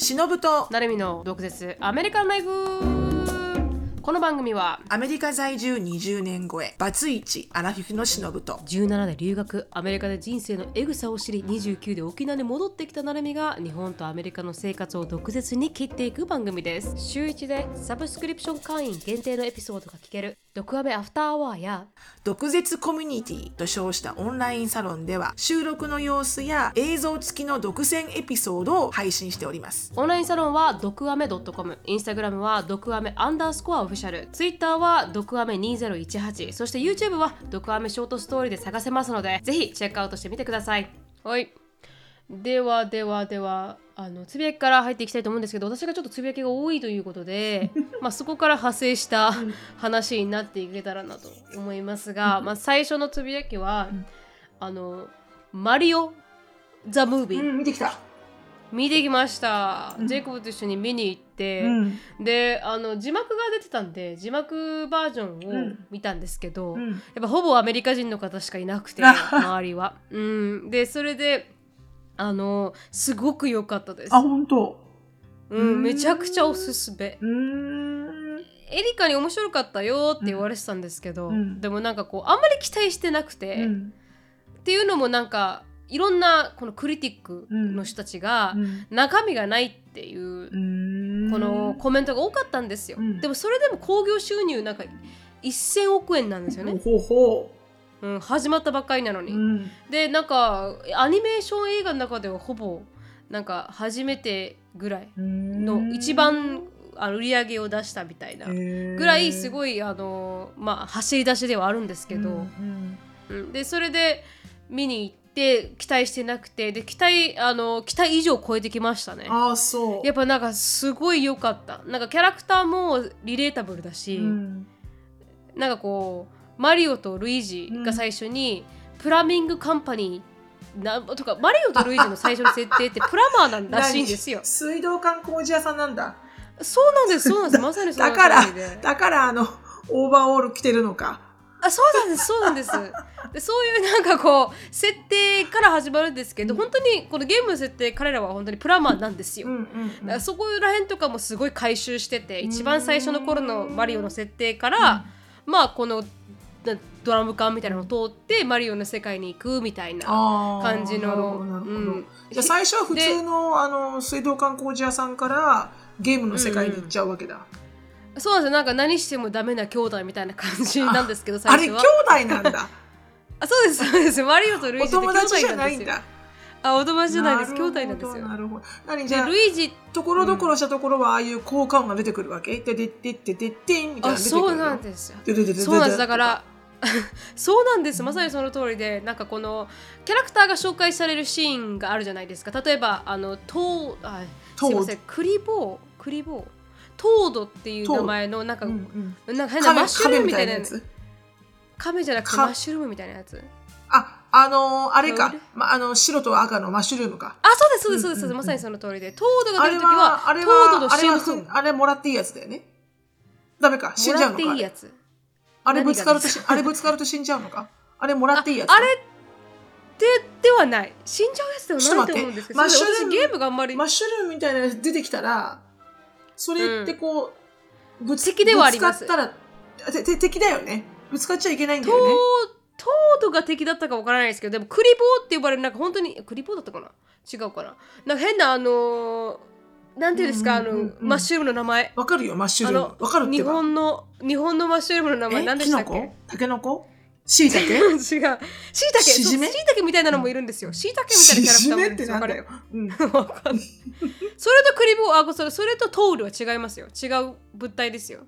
しのぶと。なるみの毒舌。アメリカンライフこの番組はアメリカ在住20年超えバツイチアラフィフのしのぶと17で留学アメリカで人生のエグさを知り29で沖縄に戻ってきたなるみが日本とアメリカの生活を毒舌に切っていく番組です。週1でサブスクリプション会員限定のエピソードが聞ける毒アメアフターアワーや毒舌コミュニティと称したオンラインサロンでは収録の様子や映像付きの独占エピソードを配信しております。オンラインサロンは毒アメ .com インスタグラムは毒アメアンダースコアオフィシャル。ツイッターは毒アメ2018そして YouTube は毒アメショートストーリーで探せますのでぜひチェックアウトしてみてください。はい。ではではではあのつぶやきから入っていきたいと思うんですけど私がちょっとつぶやきが多いということで まあそこから派生した話になっていけたらなと思いますが、まあ、最初のつぶやきは、あのマリオ・ザ・ムービー、見てきた見てきました、ジェイコブと一緒に見に行って、であの字幕が出てたんで字幕バージョンを見たんですけど、やっぱほぼアメリカ人の方しかいなくて 周りは。うん、でそれであのすごく良かったです。本当。うん、めちゃくちゃおすすめ。うん。エリカに面白かったよって言われてたんですけど、うん。でもなんかこうあんまり期待してなくて、っていうのもなんかいろんなこのクリティックの人たちが中身がないっていうこのコメントが多かったんですよ、うん。でもそれでも興行収入なんか1000億円なんですよね、ほうほうん、始まったばっかりなのに、ううん。でなんかアニメーション映画の中ではほぼなんか初めてぐらいの一番あの売り上げを出したみたいなぐらいすいごいあのまあ走り出しではあるんですけど、うんでそれで見に行って期待してなくてで期待あの期待以上超えてきましたね。ああそう。やっぱなんかすごい良かった。なんかキャラクターもリレータブルだし、うん。なんかこうマリオとルイージが最初に、プラミングカンパニーなとかマリオとルイージの最初の設定ってプラマーなんらしいんですよ。何？水道管工事屋さんなんだ。そうなんですそうなんです。まさにそのだからだからあのオーバーオール着てるのかあそうなんですそうなんです。でそういうなんかこう設定から始まるんですけど、本当にこのゲームの設定彼らは本当にプラマーなんですよ、うんうんだからそこら辺とかもすごい回収してて一番最初の頃のマリオの設定から、まあこのなドラム缶みたいなのを通ってマリオの世界に行くみたいな感じのうん。じゃあ最初は普通のあの水道管工事屋さんからゲームの世界に行っちゃうわけだ、そうなんですよ。なんか何してもダメな兄弟みたいな感じなんですけどあれ兄最初は。弟なんだ。あそうですそうです。マリオとルイーおジって兄弟なんですよ。ないんだあお友達じゃないです。兄弟なんですよ。なるほど。何じでゃあルイージところどころしたところはああいう効果音が出てくるわけ？ででででででんみたいなあそうなんすですよでででででそうなんですだからそうなんですまさにその通りでなんかこのキャラクターが紹介されるシーンがあるじゃないですか例えばあのトーあすいませんクリボークリボートードっていう名前のなんか、うんうん。なんか変なマッシュルームみたいなやつ？カメじゃなくてかマッシュルームみたいなやつ。ああのーあれか。ま、あの白と赤のマッシュルームか。あそうですそうですそうです、うんうん。うんまさにその通りで。トードが出るときははあれトードのはあれあれもらっていいやつだよね。ダメか。死んじゃうのか。もらっていいやつ。あれぶつかるとあれぶつかると死んじゃうのか？あれもらっていいやつああれでではない。死んじゃうやつではないと思うんですけどちょっと待って。そう私ゲームがあんまりマッシュルームみたいなやつ出てきたらそれってこう、ぶつ敵ではあります。ぶつかったらてて敵だよね。ぶつかっちゃいけないんだよね。トードが敵だったかわからないですけどでもクリボーって呼ばれるなんか本当にクリボーだったかな？違うかな？なんか変なあのーなんていうんですか、うんうんうんマッシュルームの名前。わかるよマッシュあルーム。のわかる日ば。本の日本のマッシュルームの名前え？何でしたっけ？キノコ？タケノコ？しいたけ違う。しいたけしじめ？しいたけみたいなのもいるんですよ。しいたけみたいなキャラクターもいるんですよ。しじめってなんだよ、うん、わかる？わかんない。それとクリボーあそれそれとトールは違いますよ。違う物体ですよ。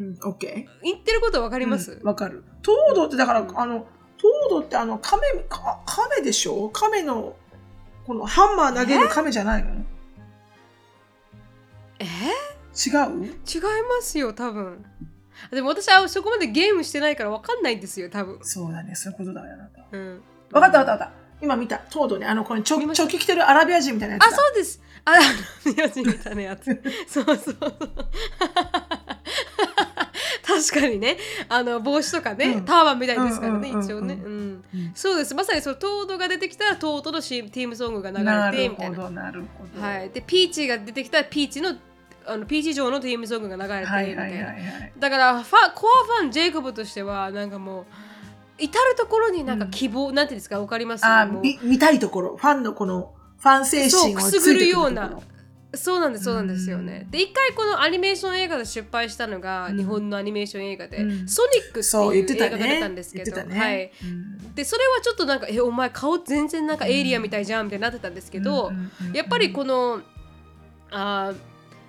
うん、オッケー言ってることわかります、うんわかる。トードってだから、あの、トードってあの、亀、か亀でしょ？亀の、このハンマー投げる亀じゃないの？え？違う？違いますよ多分でも私はそこまでゲームしてないからわかんないんですよ多分そうだね、そういうことだよ、あなた。うんわかったわかったわかった。今見た。トードね、あの、これチョチョキ着てるアラビア人みたいなやつあ、だ。そうです。あ、宮地みたいなやつ。そうそうそう。確確かにねあの帽子とかね、うんターバンみたいですからね、一応ね、うんうんそうですまさにそのトードが出てきたらトードのシーティームソングが流なるれてみたいなほどなるほどはい、でピーチが出てきたらピーチのあのピーチ上のティームソングが流れてみたいな、はいはいはいはい。だからファコアファンジェイコブとしてはなんかもう至る所になんか希望、なんていうんですか？わかります？あもう。み見たいところ。ファンのこのファン精神をくすぐるような。そうなんですそうなんですよね。で一回このアニメーション映画で失敗したのが、うん。日本のアニメーション映画で、うん。ソニックろそうっていう映画が出たんですけど、言ってたね。はい。うん。でそれはちょっとなんかえお前顔全然なんかエイリアンみたいじゃんみたいになってたんですけど、うんうんうん。やっぱりこのあー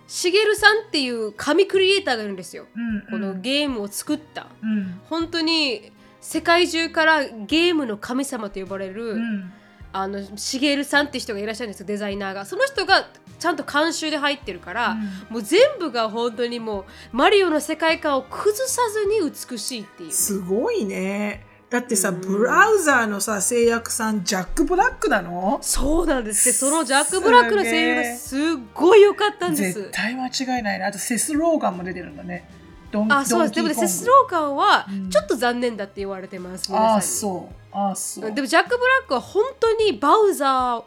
しげるさんっていう神クリエイターがいるんですよ、うんうん。このゲームを作った。うん。本当に世界中からゲームの神様と呼ばれる、うん。あのしげるさんって人がいらっしゃるんですよデザイナーが。その人がちゃんと監修で入ってるから、もう全部が本当にもうマリオの世界観を崩さずに美しいっていう。すごいねだってさ、うん。ブラウザーのさ制約さんジャック・ブラックなの？そうなんです。でそのジャック・ブラックの声優がすっごい良かったんです。絶対間違いないねあとセス・ローガンも出てるんだね。ドンあそうです。でもねセスローカーはうん。ちょっと残念だって言われてます、皆さんに。ああそう。ああそう。でもジャック・ブラックは本当にバウザー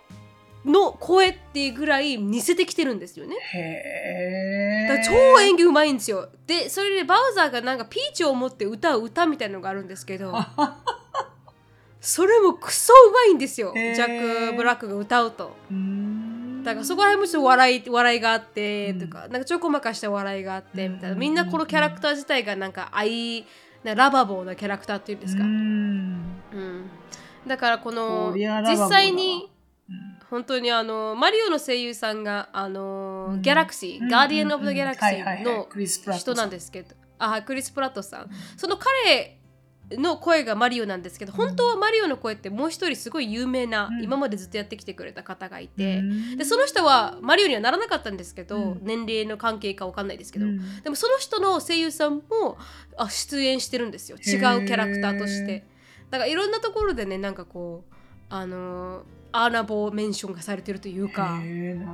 の声っていうぐらい似せてきてるんですよね。へえだ超演技うまいんですよ。でそれでバウザーがなんかピーチを持って歌う歌みたいなのがあるんですけど それもクソうまいんですよ。ジャック・ブラックが歌うと。だからそこら辺もちょっと笑い笑いがあってとか、なんかちょこまかした笑いがあってみたいな、うんみんなこのキャラクター自体がなんか愛なラバボーなキャラクターっていうんですか、うん。ん。だからこの実際にうん本当にあのマリオの声優さんがあの、うん。ギャラクシー、うん。ガーディアン・オブ・ザ・ギャラクシーの人なんですけど、あはいクリス・プラットさん、その彼の声がマリオなんですけど、本当はマリオの声ってもう一人すごい有名な、うん。今までずっとやってきてくれた方がいうん。て、でその人はマリオにはならなかったんですけど、うん。年齢の関係かわかんないですけど、うん。でもその人の声優さんもあ出演してるんですよ。違うキャラクターとして。だからいろんなところでねなんかこうあのーアーナボーメンションがされてるというか。な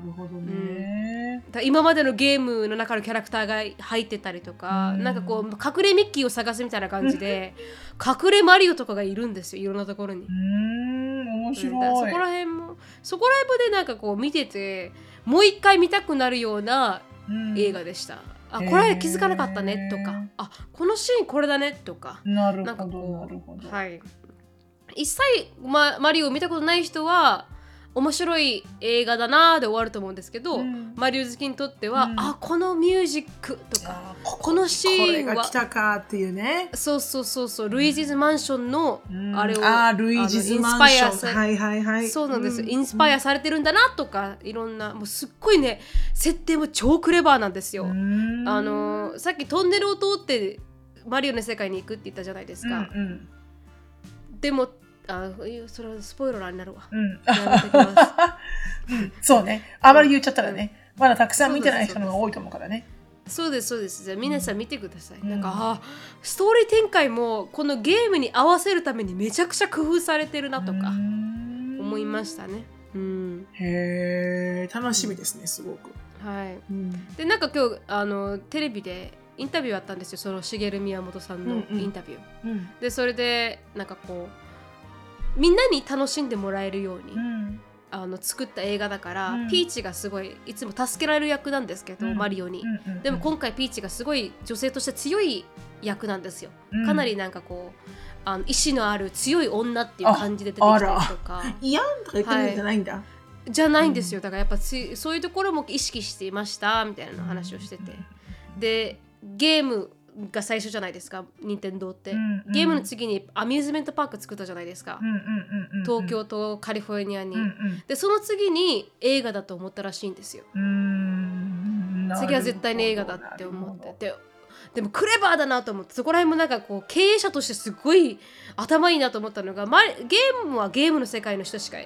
るほどね、だから今までのゲームの中のキャラクターが入ってたりとか、うん。なんかこう隠れミッキーを探すみたいな感じで 隠れマリオとかがいるんですよいろんなところに。うー。ん面うん。白い、だからそこら辺もそこら辺もでなんかこう見ててもう一回見たくなるようなうん。映画でした。あこれ気づかなかったねとか。あこのシーンこれだねとか。なるほどなるほど、はい一切、ま、マリオを見たことない人は面白い映画だなーで終わると思うんですけど、うん。マリオ好きにとっては、うん。あこのミュージックとかここのシーンはこれが来たかっていうね。そうそうそうそうルイージズマンションのうん。あれをあールイージズマンション。あのインスパイアさはいはいはい。そうなん。です、うインスパイアされてるんだなとかいろんなもうすっごいね設定も超クレバーなんですよ。うん。あのーさっきトンネルを通ってマリオの世界に行くって言ったじゃないですか。うんうん。でもあそれはスポイラーになるわ。うん そうねあまり言っちゃったらね、まだたくさん見てない人の方が多いと思うからねそうですそうです。じゃあ皆さん見てください。うんなんかあストーリー展開もこのゲームに合わせるためにめちゃくちゃ工夫されてるなとか思思いましたね。うん。へえ楽しみですねすごく、はい。うんでなんか今日あのテレビでインタビューあったんですよ。その茂宮本さんのうんうんインタビュー。うんでそれでなんかこうみんなに楽しんでもらえるように、うん。あの作った映画だから、うん。ピーチがすごいいつも助けられる役なんですけど、うん。マリオに。うんうんでも今回ピーチがすごい女性として強い役なんですよ。うん。かなりなんかこうあの意志のある強い女っていう感じで出てきたりとか。いやんとか言ってるんじゃないんだ、じゃないんですよ。だからやっぱつそういうところも意識していましたみたいな話をしてて。でゲームが最初じゃないですか任天堂って、うんうん。ゲームの次にアミューズメントパーク作ったじゃないですか、東京とカリフォルニアに、うんうん。でその次に映画だと思ったらしいんですよ。次は絶対に映画だって思ってて。でもクレバーだなと思ってそこら辺もなんかこう経営者としてすごい頭いいなと思ったのが、ま、ゲームはゲームの世界の人しか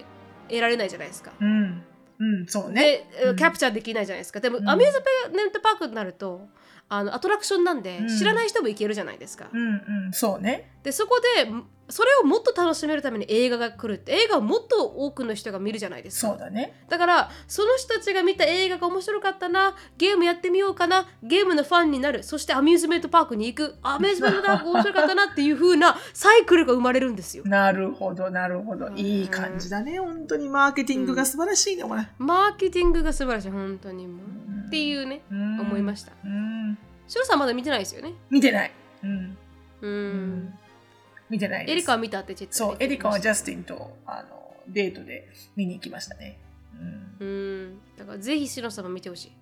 得られないじゃないですか。うん。うん。そうね。キャプチャーできないじゃないですか。でも、うん。アミューズメントパークになるとあのアトラクションなんで、うん。知らない人も行けるじゃないですか。うんうん。そうね。でそこでそれをもっと楽しめるために映画が来るって映画をもっと多くの人が見るじゃないですか。そうだね。だからその人たちが見た映画が面白かったなゲームやってみようかなゲームのファンになるそしてアミューズメントパークに行くアミューズメントパーク面白かったなっていう風なサイクルが生まれるんですよ。なるほどなるほど。いい感じだね。本当にマーケティングが素晴らしいね、これマーケティングが素晴らしい本当にもう。っていうねうん。思いました。うん。シロさんまだ見てないですよね？見てない。うん。うん見てないです。エリカは見たって言ってそうエリカはジゃャスティンとあのデートで見に行きましたね。うん。うん。だからぜひシロさんも見てほし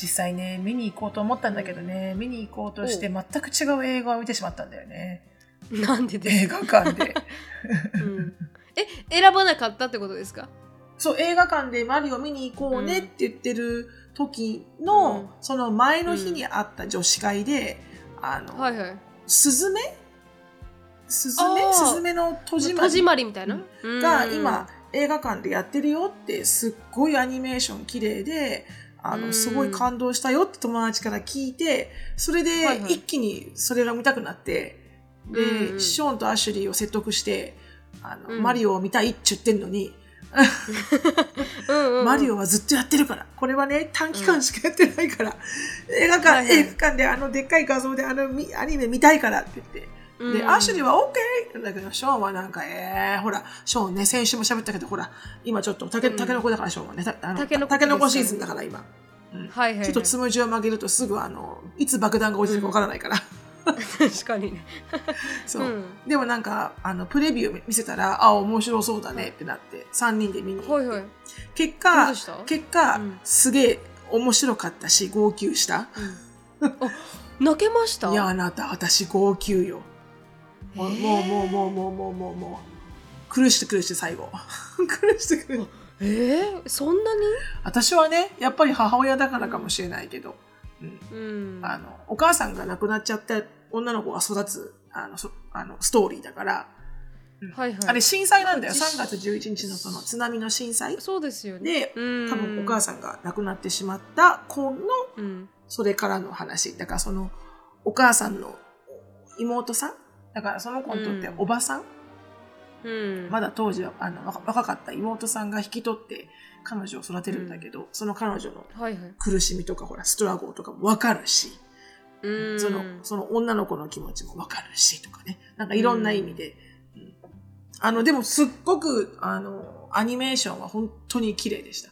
実際ね見に行こうと思ったんだけどね見に行こうとして全く違う映画を見てしまったんだよね。いなんでです映か、画館で。うん、え選ばなかったってことですか？そう映画館でマリオ見に行こうねって言ってる時の、うん。その前の日にあった女子会で、あの、はいはいスズメ？スズメ？あー。スズメの戸締ま戸締りまりみたいな、うん。が今映画館でやってるよってすっごいアニメーション綺麗であうん。のすごい感動したよって友達から聞いてそれではいはい。一気にそれが見たくなって、で、うんうん。ショーンとアシュリーを説得してあの、うん。マリオを見たいって言ってんのに、うんうんうん。マリオはずっとやってるから。これはね短期間しかやってないから、映画館、はいはい。映画館であのでっかい画像であのみアニメ見たいからって言って。で、うん。アシュリーは OK! だけど、ショーンはなんか、えー、ほら、ショーンね、先週も喋ったけど、ほら、今ちょっとタケ、うん。タケノコだから、ショーンはね、たあのタタケノコシーズンだから、今。はい、はい、ちょっとつむじを曲げるとすぐ、あの、いつ爆弾が落ちるかわからないから。確かにね。そう。うん。でもなんか、あの、プレビュー見せたら、あ、面白そうだねってなって、3人で見に行って。はいはい、結果結果、うん。すげえ面白かったし、号泣した。うん、あ泣けました？いや、あなた、私、号泣よ。もう、えー。もう、もう、もう、もう、もう、もう、もう、苦して苦して最後。苦して苦して。えー、そんなに？私はね、やっぱり母親だからかもしれないけど、うん。うんあの、お母さんが亡くなっちゃった女の子が育つ、あの、そあのストーリーだから、はいはい。あれ震災なんだよ。実3月11日のその津波の震災。そうですよね。で、うん。多分お母さんが亡くなってしまった子の、うん。それからの話。だからその、お母さんの妹さん？だからその子にとってうん。おばさん、うん。まだ当時はあの若若かった妹さんが引き取って彼女を育てるんだけど、その彼女のはいはい。苦しみとかほらストラゴーとかも分かるし、うん。そのその女の子の気持ちも分かるしとかね。なんかいろんな意味で、うん。あのでもすっごくあのアニメーションは本当に綺麗でした。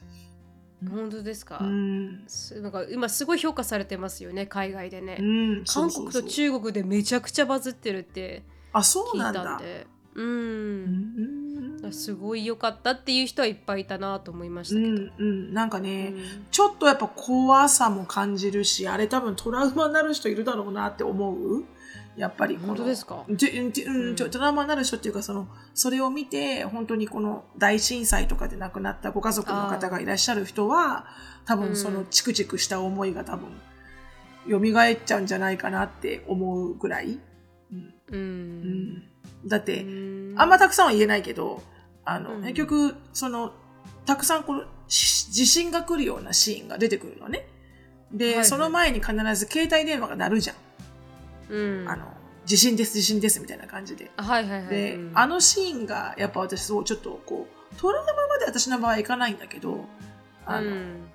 本当ですか、うん。すなんか今すごい評価されてますよね海外でね、うん、韓国と国中国でめちゃくちゃバズってるってあそう聞ないんだたん。でううんんすごい良かったっていう人はいっぱいいたなと思いましうたけど、んうん。なんかね、うんちょっとやっぱ怖さも感じるしあれ多分トラウマになる人いるだろうなって思う？やっぱり本当ですか？じじううん。ん、ちょトラウマになる人っていうかそのそれを見て本当にこの大震災とかで亡くなったご家族の方がいらっしゃる人は多うん分そのチクチクした思いが多分蘇っちゃうんじゃないかなって思うぐらい、うん。ううんん、だって、うん。あんまたくさんは言えないけどあの、うん。結局そのたくさんこのし地震が来るようなシーンが出てくるのね。で、はいはい。その前に必ず携帯電話が鳴るじゃん。うん。あの地震です地震ですみたいな感じで。あはいはいはい。で、うん。あのシーンがやっぱ私そうちょっとこうトラウマまで私の場合いかないんだけどあの、うん。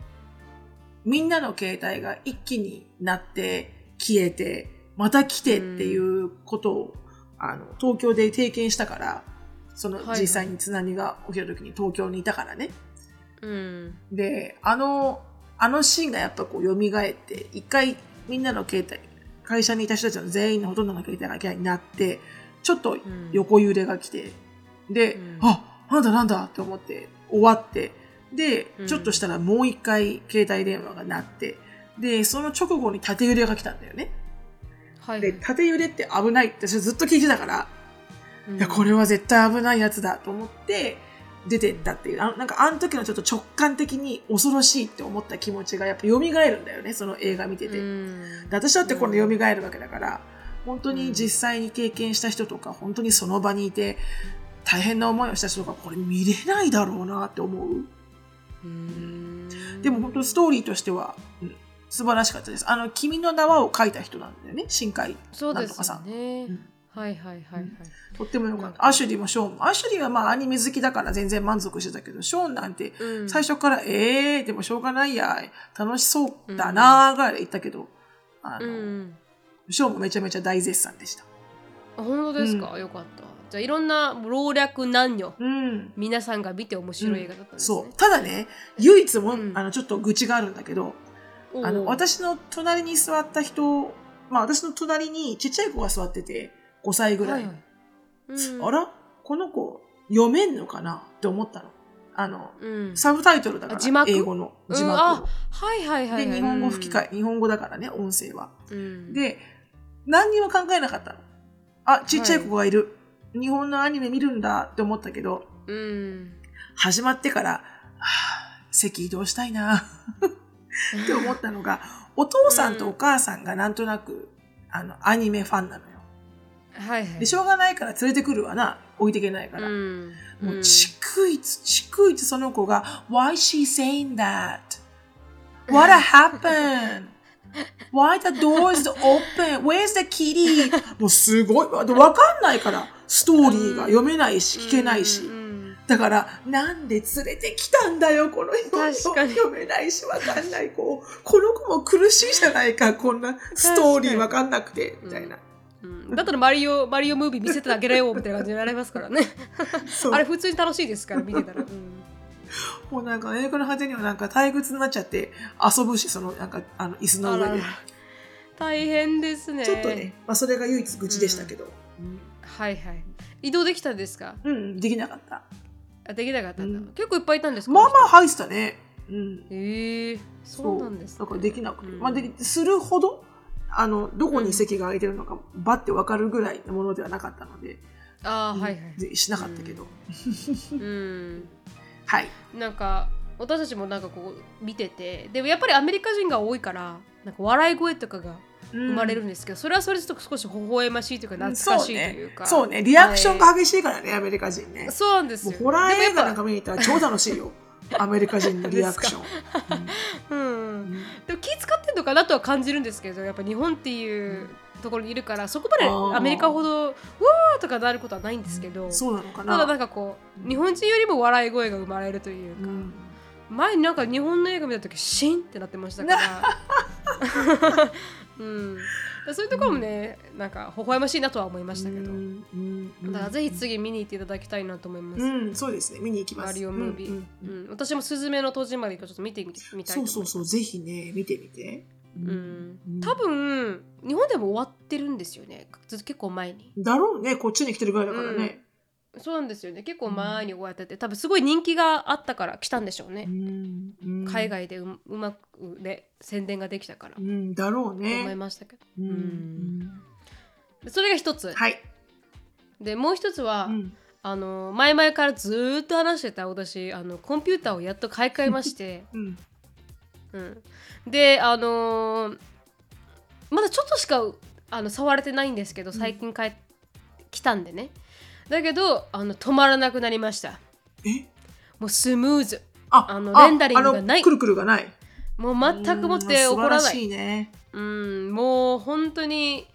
みんなの携帯が一気になって消えてまた来てっていうことを、あの東京で経験したからそのはいはい。実際に津波が起きた時に東京にいたからね。うん。であのあのシーンがやっぱこう蘇って一回みんなの携帯会社にいた人たちの全員のほとんどの携帯が嫌いになってちょっとん。横揺れが来て、で、うん。あなんだなんだって思って終わってで、うん。ちょっとしたらもう一回携帯電話が鳴ってでその直後に縦揺れが来たんだよね。はい。で縦揺れって危ないって私ずっと聞いてたから、うん。いやこれは絶対危ないやつだと思って出てったっていう。あのなんかあの時のちょっと直感的に恐ろしいって思った気持ちがやっぱ蘇るんだよねその映画見てて、うん。で私だってこの蘇るわけだから本当に実際に経験した人とか本当にその場にいて大変な思いをした人とかこれ見れないだろうなって思う。うん。でも本当ストーリーとしては、うん素晴らしかったです。あの、君の名はを書いた人なんだよね、新海。なんとかさん。よね、うん。はいはいはいはい、とってもよかった。アシュリーもショーン。も。アシュリーはまあアニメ好きだから全然満足してたけど、ショーンなんてうん。最初から、ええー、でもしょうがないや、楽しそうだなーぐらいで言ったけど、あの、うん。ショーンもめちゃめちゃ大絶賛でした。あ本当ですか、よかった。じゃあいろんな老若男女うん。皆さんが見て面白い映画だったんですね、そう。ただね、唯一も、うん。あの、ちょっと愚痴があるんだけど、あの、私の隣に座った人、まあ私の隣にちっちゃい子が座ってて、5歳ぐらい。はいはい。うん。あらこの子、読めんのかな？って思ったの。あの、うん。サブタイトルだから、あ字幕？英語の字幕うんあを。はいはいはいはい。で、日本語吹き替え、日本語だからね、音声は。うん。で、何にも考えなかったの。あ、ちっちゃい子がいる。日本のアニメ見るんだって思ったけど、うん。始まってから、はあ、席移動したいな って思ったのが、お父さんとお母さんがなんとなく、あの、アニメファンなのよ。はいはいで、しょうがないから連れてくるわな。置いていけないから。うんもう、逐一、逐一その子が、Why she saying that? What happened? Why the door is open? Where's the kitty? もうすごい。わわかんないから。ストーリーが読めないし、聞けないしう。んだから、なんで連れてきたんだよ、この人。確かに。読めないし、わかんない。子。この子も苦しいじゃないか、こんなストーリーわかんなくて、みたいな。うん。だったらマリオマリオムービー見せてあげれよみたいな感じになりますからね。あれ普通に楽しいですから見てたら、うん。もうなんか映画の果てにはなんか退屈になっちゃって遊ぶし、そのなんかあの椅子の上で。大変ですね。ちょっとね、まあそれが唯一愚痴でしたけど。はいはい。移動できたんですか？うん、うんできなかった。あできなかったんだ、うん。結構いっぱいいたんですか？まあまあ入ってたね。うん。へえそうなんです、ね、だからできなくて。うん。まあで、するほど、あの、どこに席が空いてるのか、バッてわかるぐらいのものではなかったので、ああはいはい。でしなかったけど。うん。はい。なんか私たちもなんかこう見てて。でもやっぱりアメリカ人が多いからなんか笑い声とかが生まれるんですけど、それはそれでちょっと少し微笑ましいというかうん懐かしいというか、そうね。そうね。リアクションが激しいからね、アメリカ人ね。そうなんですよホラー映画なんでか見に行ったら超楽しいよ。アメリカ人のリアクション。うんうんでも気使ってんのかなとは感じるんですけどやっぱ日本っていうところにいるからそこまでアメリカほど「うわー」とかなることはないんですけど、そうなのかただなな。んかこう日本人よりも笑い声が生まれるというか、うん前になんか日本の映画見た時シーンってなってましたから、うん、そういうところもねなんか微笑ましいなとは思いましたけど、うん。うん。うん。だからぜひ次見に行っていただきたいなと思います、うん、そうですね。見に行きます。マリオムービー、うん。うん。うん。私も「すずめの戸締まり」をちょっと見てみみたいそうそうそう、ぜひね、見てみて。うん。うん。多分日本でも終わってるんですよね。ず結構前に。だろうね、こっちに来てるぐらいだからね。そうなんですよね。結構前に終わってて多分すごい人気があったから来たんでしょうね、海外でううまくね宣伝ができたから、うん、だろうと思いね。ましたけど。うんそれが一つ。はい。でもう一つは、うん。あの前々からずーっと話してた私あのコンピューターをやっと買い替えまして、うん。うん、であのーまだちょっとしかあの触れてないんですけど最近帰ってきたんでねだけどあの止まらなくなりました。え？もうスムーズ。ああのレンダリングがない。くるくるがない。もう全くもって怒らなうん素晴らしいいね。うんもう本当に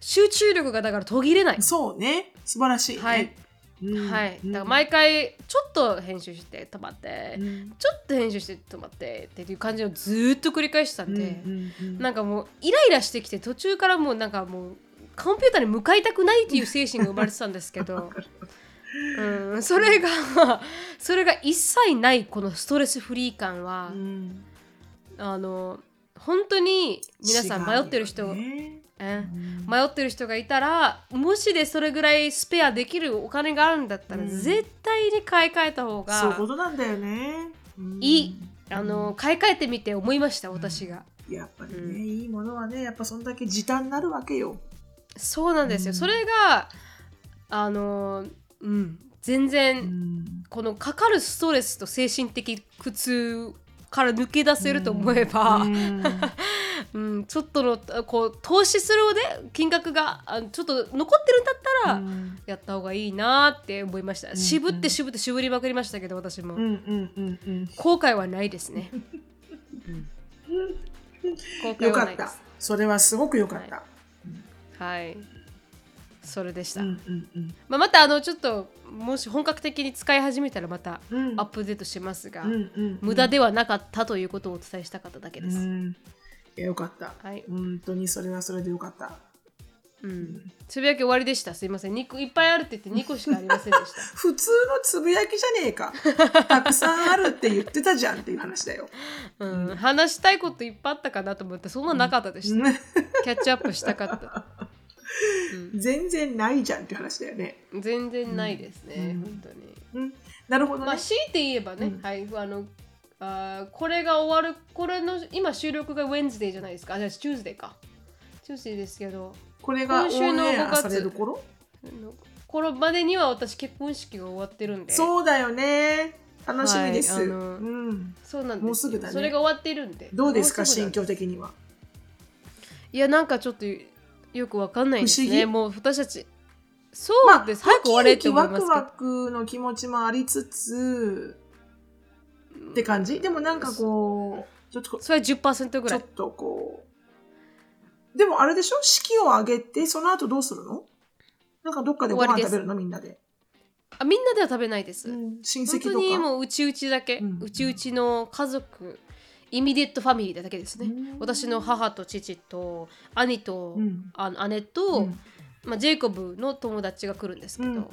集中力がだから途切れない。そうね。素晴らしいね。はい。うんはい、うん。だから毎回ちょっと編集して止まって、うん。ちょっと編集して止まってっていう感じをずーっと繰り返してたんで、うんうん。なんかもうイライラしてきて途中からもうなんかもうコンピューターに向かいたくないっていう精神が生まれてたんですけど、うん、それが それが一切ないこのストレスフリー感は、うん。あの本当に皆さん迷ってる人、ね。えうん。迷ってる人がいたらもしでそれぐらいスペアできるお金があるんだったら、うん。絶対に買い替えた方そういうがことなんだよね。うん。いい。あの買い替えてみて思いました私が。やっぱりね、うん。いいものはね、やっぱそんだけ時短になるわけよ。そうなんですよ、うん。それがあのうん全う然んこのかかるストレスと精神的苦痛から抜け出せると思えば、う うんんちょっとのこう投資するで金額があちょっと残ってるんだったら、うん。やった方がいいなって思いました、ん渋って渋って渋りまくりましたけど私も、うんうんうんうん後悔はないですね、公開よかったはないです。それはすごくよかった。はいそれでした、うんうんうん。まあ、またあのちょっともし本格的に使い始めたらまたうん。アップデートしますが、うんうんうん。無駄ではなかったということをお伝えしたかっただけです、うん。いやよかった。はい、本当にそれはそれでよかった。うん、つぶやき終わりでした。すいません。2個いっぱいあるって言って2個しかありませんでした。普通のつぶやきじゃねえか。たくさんあるって言ってたじゃんっていう話だよ。うん、話したいこといっぱいあったかなと思ってそんななかったでした、ねキャッチアップしたかった、全然ないじゃんって話だよね。うん、全然ないですね、うん。本当に。うん、なるほどね。まあ強いて言えばね、うん。はいあのあーこれが終わるこれの今収録が Wednesday じゃないですか。あじゃあ Tuesday か。Tuesday ですけど。これが今週の5月。頃？れまでには私結婚式が終わってるんで。そうだよね。楽しみです。はいうん、そうなんですもうすぐだね。それが終わってるんで。どうですか、心境的には。いやなんかちょっとよくわかんないですね。もう私たちそうです、早く終われって思いますけど。ワクワクの気持ちもありつつって感じ？でもなんかこうちょっとこそれは10%ぐらい。ちょっとこう。でもあれでしょ？式を挙げてその後どうするの？なんかどっかでご飯食べるの？みんなで、あみんなでは食べないです、うん親本当戚とか。にもううちうちだけ、うん。うちうちの家族イミディットファミリーだけですね、うん。私の母と父と兄と、うん。あ姉と、うん。まあ、ジェイコブの友達が来るんですけど、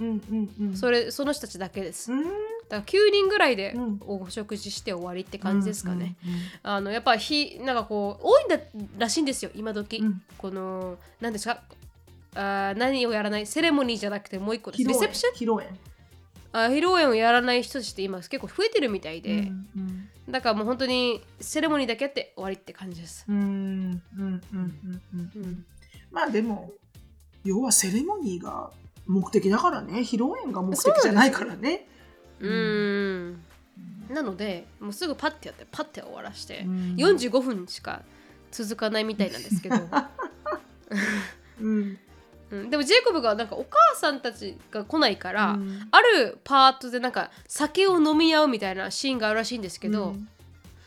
それその人たちだけです、うん。だから9人ぐらいでうん。お食事して終わりって感じですかね、あのやっぱひなんかこう多いんだらしいんですよ今時、うん。この何ですか？あー何をやらないセレモニーじゃなくてもう一個です。セプション？披露宴あ披露宴をやらない人たちって今結構増えてるみたいで、うんうんだからもう本当にセレモニーだけやって終わりって感じです。うんうんうんうんうんうん。まあでも要はセレモニーが目的だからね。披露宴が目的じゃないからね。うーん。なのでもうすぐパッてやってパッて終わらして、うん。45分しか続かないみたいなんですけど、うんうん、でもジェイコブがなんかお母さんたちが来ないから、うん。あるパートでなんか酒を飲み合うみたいなシーンがあるらしいんですけど、うん。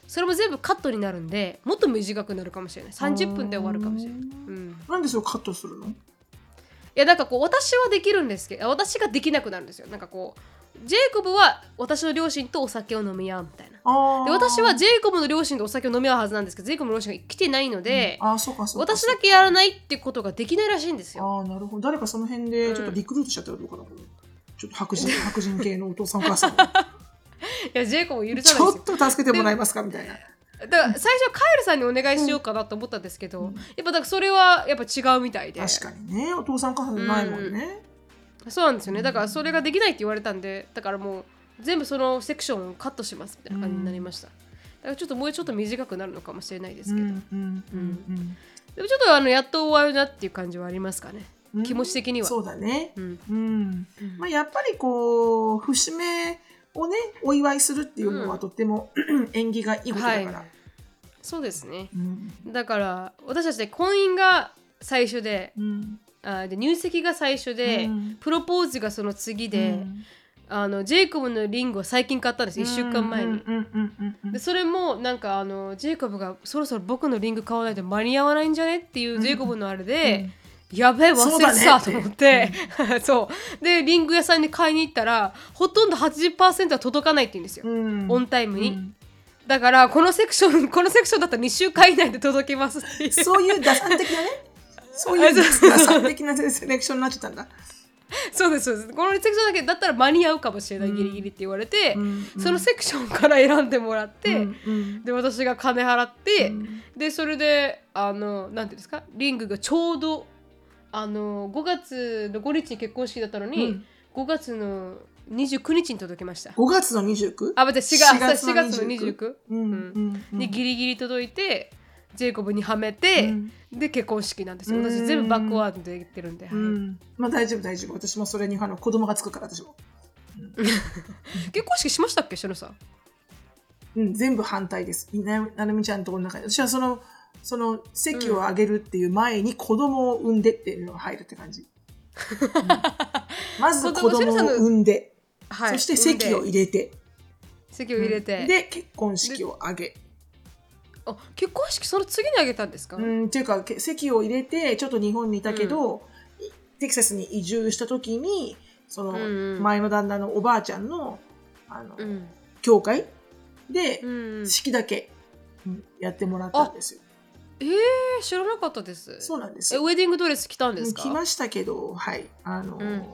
それも全部カットになるんでもっと短くなるかもしれない。30分で終わるかもしれない。うん。なんでそれカットするの？いやなんかこう私はできるんですけど私ができなくなるんですよ。なんかこうジェイコブは私の両親とお酒を飲み合うみたいな。で私はジェイコブの両親とお酒を飲み合うはずなんですけどジェイコブの両親が来てないので、あーそうかそうか。私だけやらないってことができないらしいんですよ。ああなるほど。誰かその辺でちょっとリクルートしちゃったらどうかな、これちょっと白人 白人系のお父さんお母さん。を いやジェイコブ許ちょっさないですよ。と助けてもらえますかみたいな。だから最初はカエルさんにお願いしようかなと思ったんですけど、うん。やっぱだからそれはやっぱ違うみたいで。確かにね。お父さんお母さんじゃないもんね。そうなんですよね。だからそれができないって言われたんでだからもう全部そのセクションをカットしますみたいな感じになりました、だからちょっともうちょっと短くなるのかもしれないですけど、でもちょっとあのやっと終わるなっていう感じはありますかね、うん。気持ち的には。そうだね。うん。うん。まあ、やっぱりこう節目をねお祝いするっていうのはうん。とっても、縁起がいいことだから。はい。そうですね。うん。だから私たちで婚姻が最初でうんあで入籍が最初で、うん。プロポーズがその次で、うん。あのジェイコブのリングを最近買ったんです1週間前に、うんうんうんうんうん。でそれもなんかあのジェイコブがそろそろ僕のリング買わないと間に合わないんじゃねっていうジェイコブのあれで、やべえ忘れてたと思って。そう,、でリング屋さんに買いに行ったらほとんど80%は届かないって言うんですよ、うん。オンタイムに、うん。だからこのセクションこのセクションだったら2週間以内で届きますっていう。そういう打算的なねそういう打算的なセレクションになっちゃったんだ。そうですそうです。このセクションだけだったら間に合うかもしれない、ギリギリって言われて、うんそのセクションから選んでもらって、うんうん。で私が金払って、うん。でそれであのなんていうんですか？リングがちょうどあの5月の5日に結婚式だったのに、うん。5月の29日に届きました。5月の 29? あ待って4月4月の 29? うんうん。うん。でギリギリ届いてジェイコブにはめて、うん。で結婚式なんですよ。うん私全部バックワードで言ってるんで、はい。うん。まあ大丈夫大丈夫。私もそれにあの子供がつくから私も、結婚式しましたっけしのさん？うん、全部反対です。ななるみちゃんのところの中で。私はそのその席を上げるっていう前に子供を産んでっていうのが入るって感じ、うん。まず子供を産んで、はいそして席を入れて、席を入れて、で結婚式を挙げあ結婚式その次にあげたんですか、うん、っていうか、け籍を入れて、ちょっと日本にいたけど、テキサスに移住した時に、そのうんうん。前の旦那のおばあちゃんの、あの、うん。教会で式だけ、うんやってもらったんですよ。えー、知らなかったです。そうなんですえよ。ウェディングドレス着たんですか？来ましたけど、はい。あの、うん。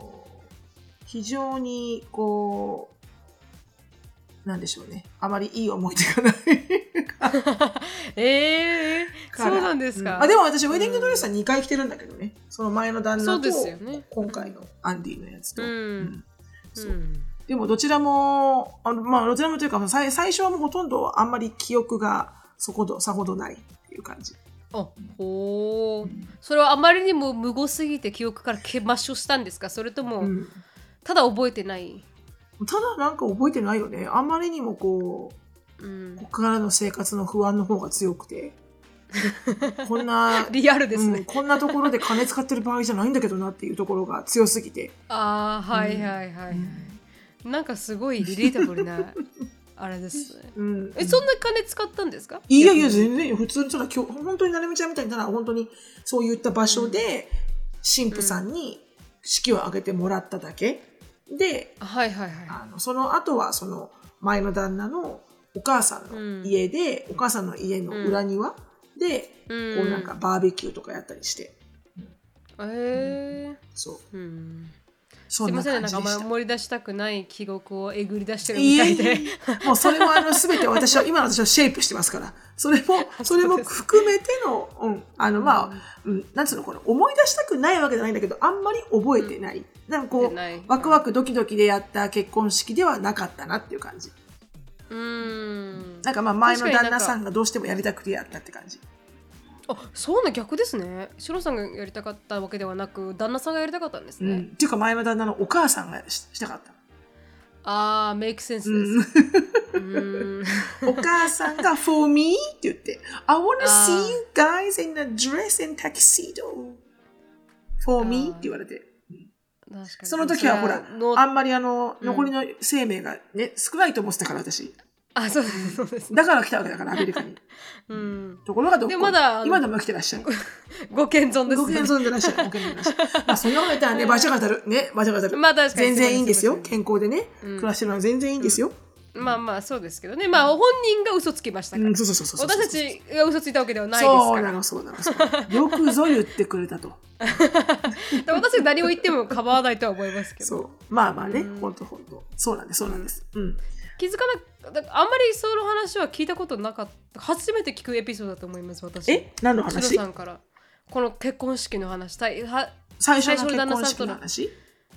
非常に、こう、なんでしょうね。あまりいい思い出がない。えー、から。そうなんですか、うん。あでも私、ウェディングドレスは2回着てるんだけどね。その前の旦那と、すよね。今回のアンディのやつと。うでもどちらも、あのまあ、どちらもというか、最最初はもうほとんどあんまり記憶がそこどさほどないっていう感じ。あおー。それはあまりにも無語すぎて記憶から抹消したんですか？それとも、うん。ただ覚えてない、ただなんか覚えてないよね。あんまりにもこう、うん。こ、こからの生活の不安の方が強くて、こんな、リアルですうんね、こんなところで金使ってる場合じゃないんだけどなっていうところが強すぎて。ああはいはいはい、なんかすごいリレータブルな あれですね。うん、えそんな金使ったんですか？いやいや、全然よ。普通に、ただ今日、本当になるみちゃんみたいに、ただ本当にそういった場所で、神父さんに式を挙げてもらっただけ。で、はいはいはい。あのその後は、その前の旦那のお母さんの家で、お母さんの家の裏庭で、うん。こうなんかバーベキューとかやったりして。えそう。ーうんすいません。なんかあんまり思い出したくない記憶をえぐり出してるみたいで。もうそれもあの全て私は今の私はシェイプしてますから。それもそれも含めての、うん、あのまあ、うん、なんつうのこれ思い出したくないわけじゃないんだけどあんまり覚えてない、なんかこうワクワクドキドキでやった結婚式ではなかったなっていう感じ。うーん。なんかまあ前の旦那さんがどうしてもやりたくてやったって感じあそうな逆ですね。シロさんがやりたかったわけではなく旦那さんがやりたかったんですね、うん、っていうか前の旦那のお母さんがししたかった、ああメイクセンスうです、お母さんが For me って言って。I wanna あ see ー you guys in a dress and tuxedo. For あ me ー。って言われて。その時はほらのあんまりあの、うん。残りの生命がね、少ないと思ってたから私。あ そうですそうです、だから来たわけだから、アメリカに。うん、ところがどこ？でまだあの今でも来てらっしゃる。ご健存ですご健存でらっしゃる。ご健存でらっしゃる。まあ、そんなこと言ったらね、バチャが当たる。ね、バチャが当たる。まあ確かに全然いいんですよ。そうです健康でね、うん暮らしてるのは全然いいんですよ。まあまあそうですけどねまあ本人が嘘つきましたから、うん、そうそうそうそうそう。私たちが嘘ついたわけではないですからそうなの、そうなの、そうなの。よくぞ言ってくれたと。で私が何を言っても構わないとは思いますけどそう。まあまあねうん、ほんとほんと。そうなんです、そうなんです。うん。気づかなだあんまりその話は聞いたことなかった。初めて聞くエピソードだと思います私。え？何の話？さんから。この結婚式の話。たいは最初の旦那婚式さんとの。の話？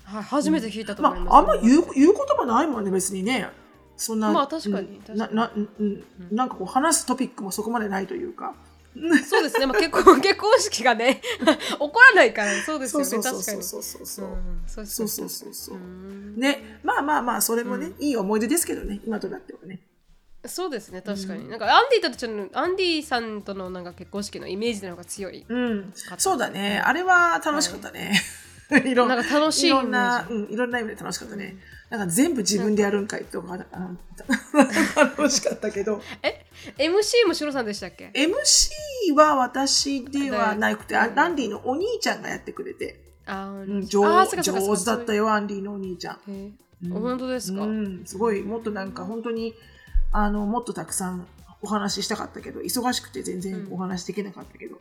はい初めて聞いたとま思います、あ、あんま言う言うこともないもんね、別にね。そんな。まあ確かにななうん。なんかこう話すトピックもそこまでないというか。そうですね、まあ、結婚 結婚式がね 起こらないからそうですよね。確かにそうそう。そうそうそう。うん。そうそうそうそうね、まあまあまあ、それもね、いい思い出ですけどね、今となってはね。そうですね。確かに、なんかアンディたちのアンディさんとのなんか結婚式のイメージの方が強い、うん、そうだね。あれは楽しかったね。い。ろんなんか楽しいいろんな、うん、いろんな意味で楽しかったね。なんか全部自分でやるんかいとか、あの楽しかったけど。MC もシロさんでしたっけ？MC は私ではなくて、あうんランディのお兄ちゃんがやってくれて、あー、うん上あーそっかそっか上手だったよ、アンディのお兄ちゃん。へー。うん。本当ですか、うん、すごい、もっとなんか本当に、あの、もっとたくさんお話ししたかったけど、忙しくて全然お話できなかったけど、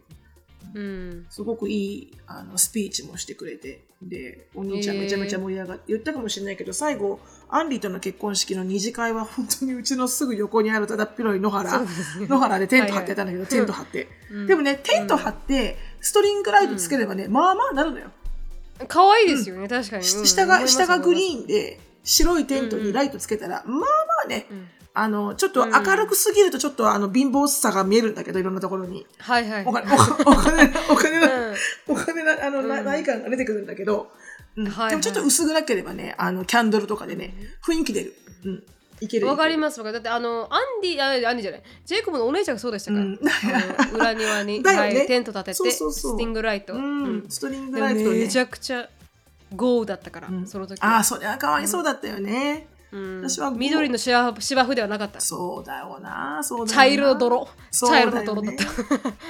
うん。すごくいいあのスピーチもしてくれて、で、お兄ちゃんめちゃめちゃ盛り上がって、言ったかもしれないけど、最後、アンディとの結婚式の二次会は本当にうちのすぐ横にあるただっ広い野原、ね野原でテント張ってたんだけど、テント張って。うん。でもね、テント張って、ストリングライトつければね、まあまあなるのよ。可愛いですよね、確かに、うん。下が、下がグリーンで、白いテントにライトつけたら、まあまあね、あの、ちょっと明るくすぎるとちょっとあの貧乏さが見えるんだけど、いろんなところに。はいはい。お金、お金、お金、お金うな、ん。お金な、あの、ない感が出てくるんだけど、うん。でもちょっと薄暗ければね、あの、キャンドルとかでね、雰囲気出る。うん。いける。わかりまますわかる。だってあのアンディあアンディじゃない。ジェイコブのお姉ちゃんがそうでしたから、うん。裏庭に、ね。はい。テント立ててそうそうスティングライト、ううん。ん。ストリングライトとねめち。ゃくちゃ豪雨だったから、うん。その時ああ、それはかわいそうだったよね。うん私は緑の芝生芝生ではなかった。そうだよな、そうだよな。茶色の泥。茶色の泥だった。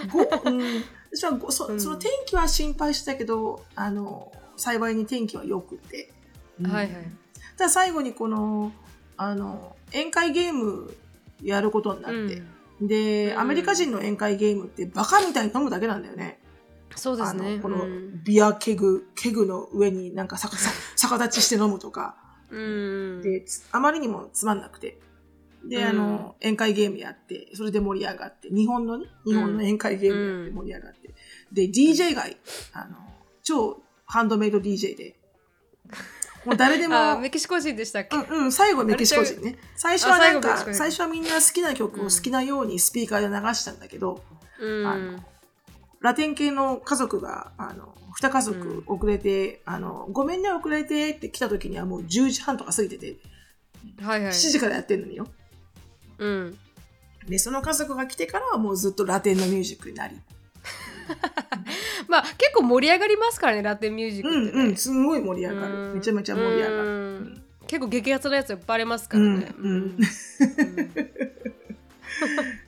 ごうん、私はご そうん。その天気は心配したけど、あの幸いに天気は良くて、うん。はいはい。ただ最後にこのあの宴会ゲームやることになって、で、うん。アメリカ人の宴会ゲームってバカみたいに飲むだけなんだよね。そうですね。あのこのうん。ビアケグケグの上になんか逆さ逆立ちして飲むとかうん。でつあまりにもつまんなくて。で、うん。あの、宴会ゲームやって、それで盛り上がって、日本のね、日本の宴会ゲームやって盛り上がって。で、DJ が、あの、超ハンドメイド DJ で、もう誰でも、あメキシコ人でしたっけ、うんうん、最後メキシコ人ね。最初はなんかあ最初はみんな好きな曲を好きなようにスピーカーで流したんだけど、うん。あのラテン系の家族が、あの、二家族遅れて、あの、ごめんね遅れてって来た時にはもう10時半とか過ぎてて、はいはい。7時からやってんのによ。うん。で、その家族が来てからはもうずっとラテンのミュージックになり。まあ結構盛り上がりますからねラテンミュージックって、ね。うんうん、すんごい盛り上がる。うん。めちゃめちゃ盛り上がる。うん。結構激アツなやついっぱいありますからね、うん。うん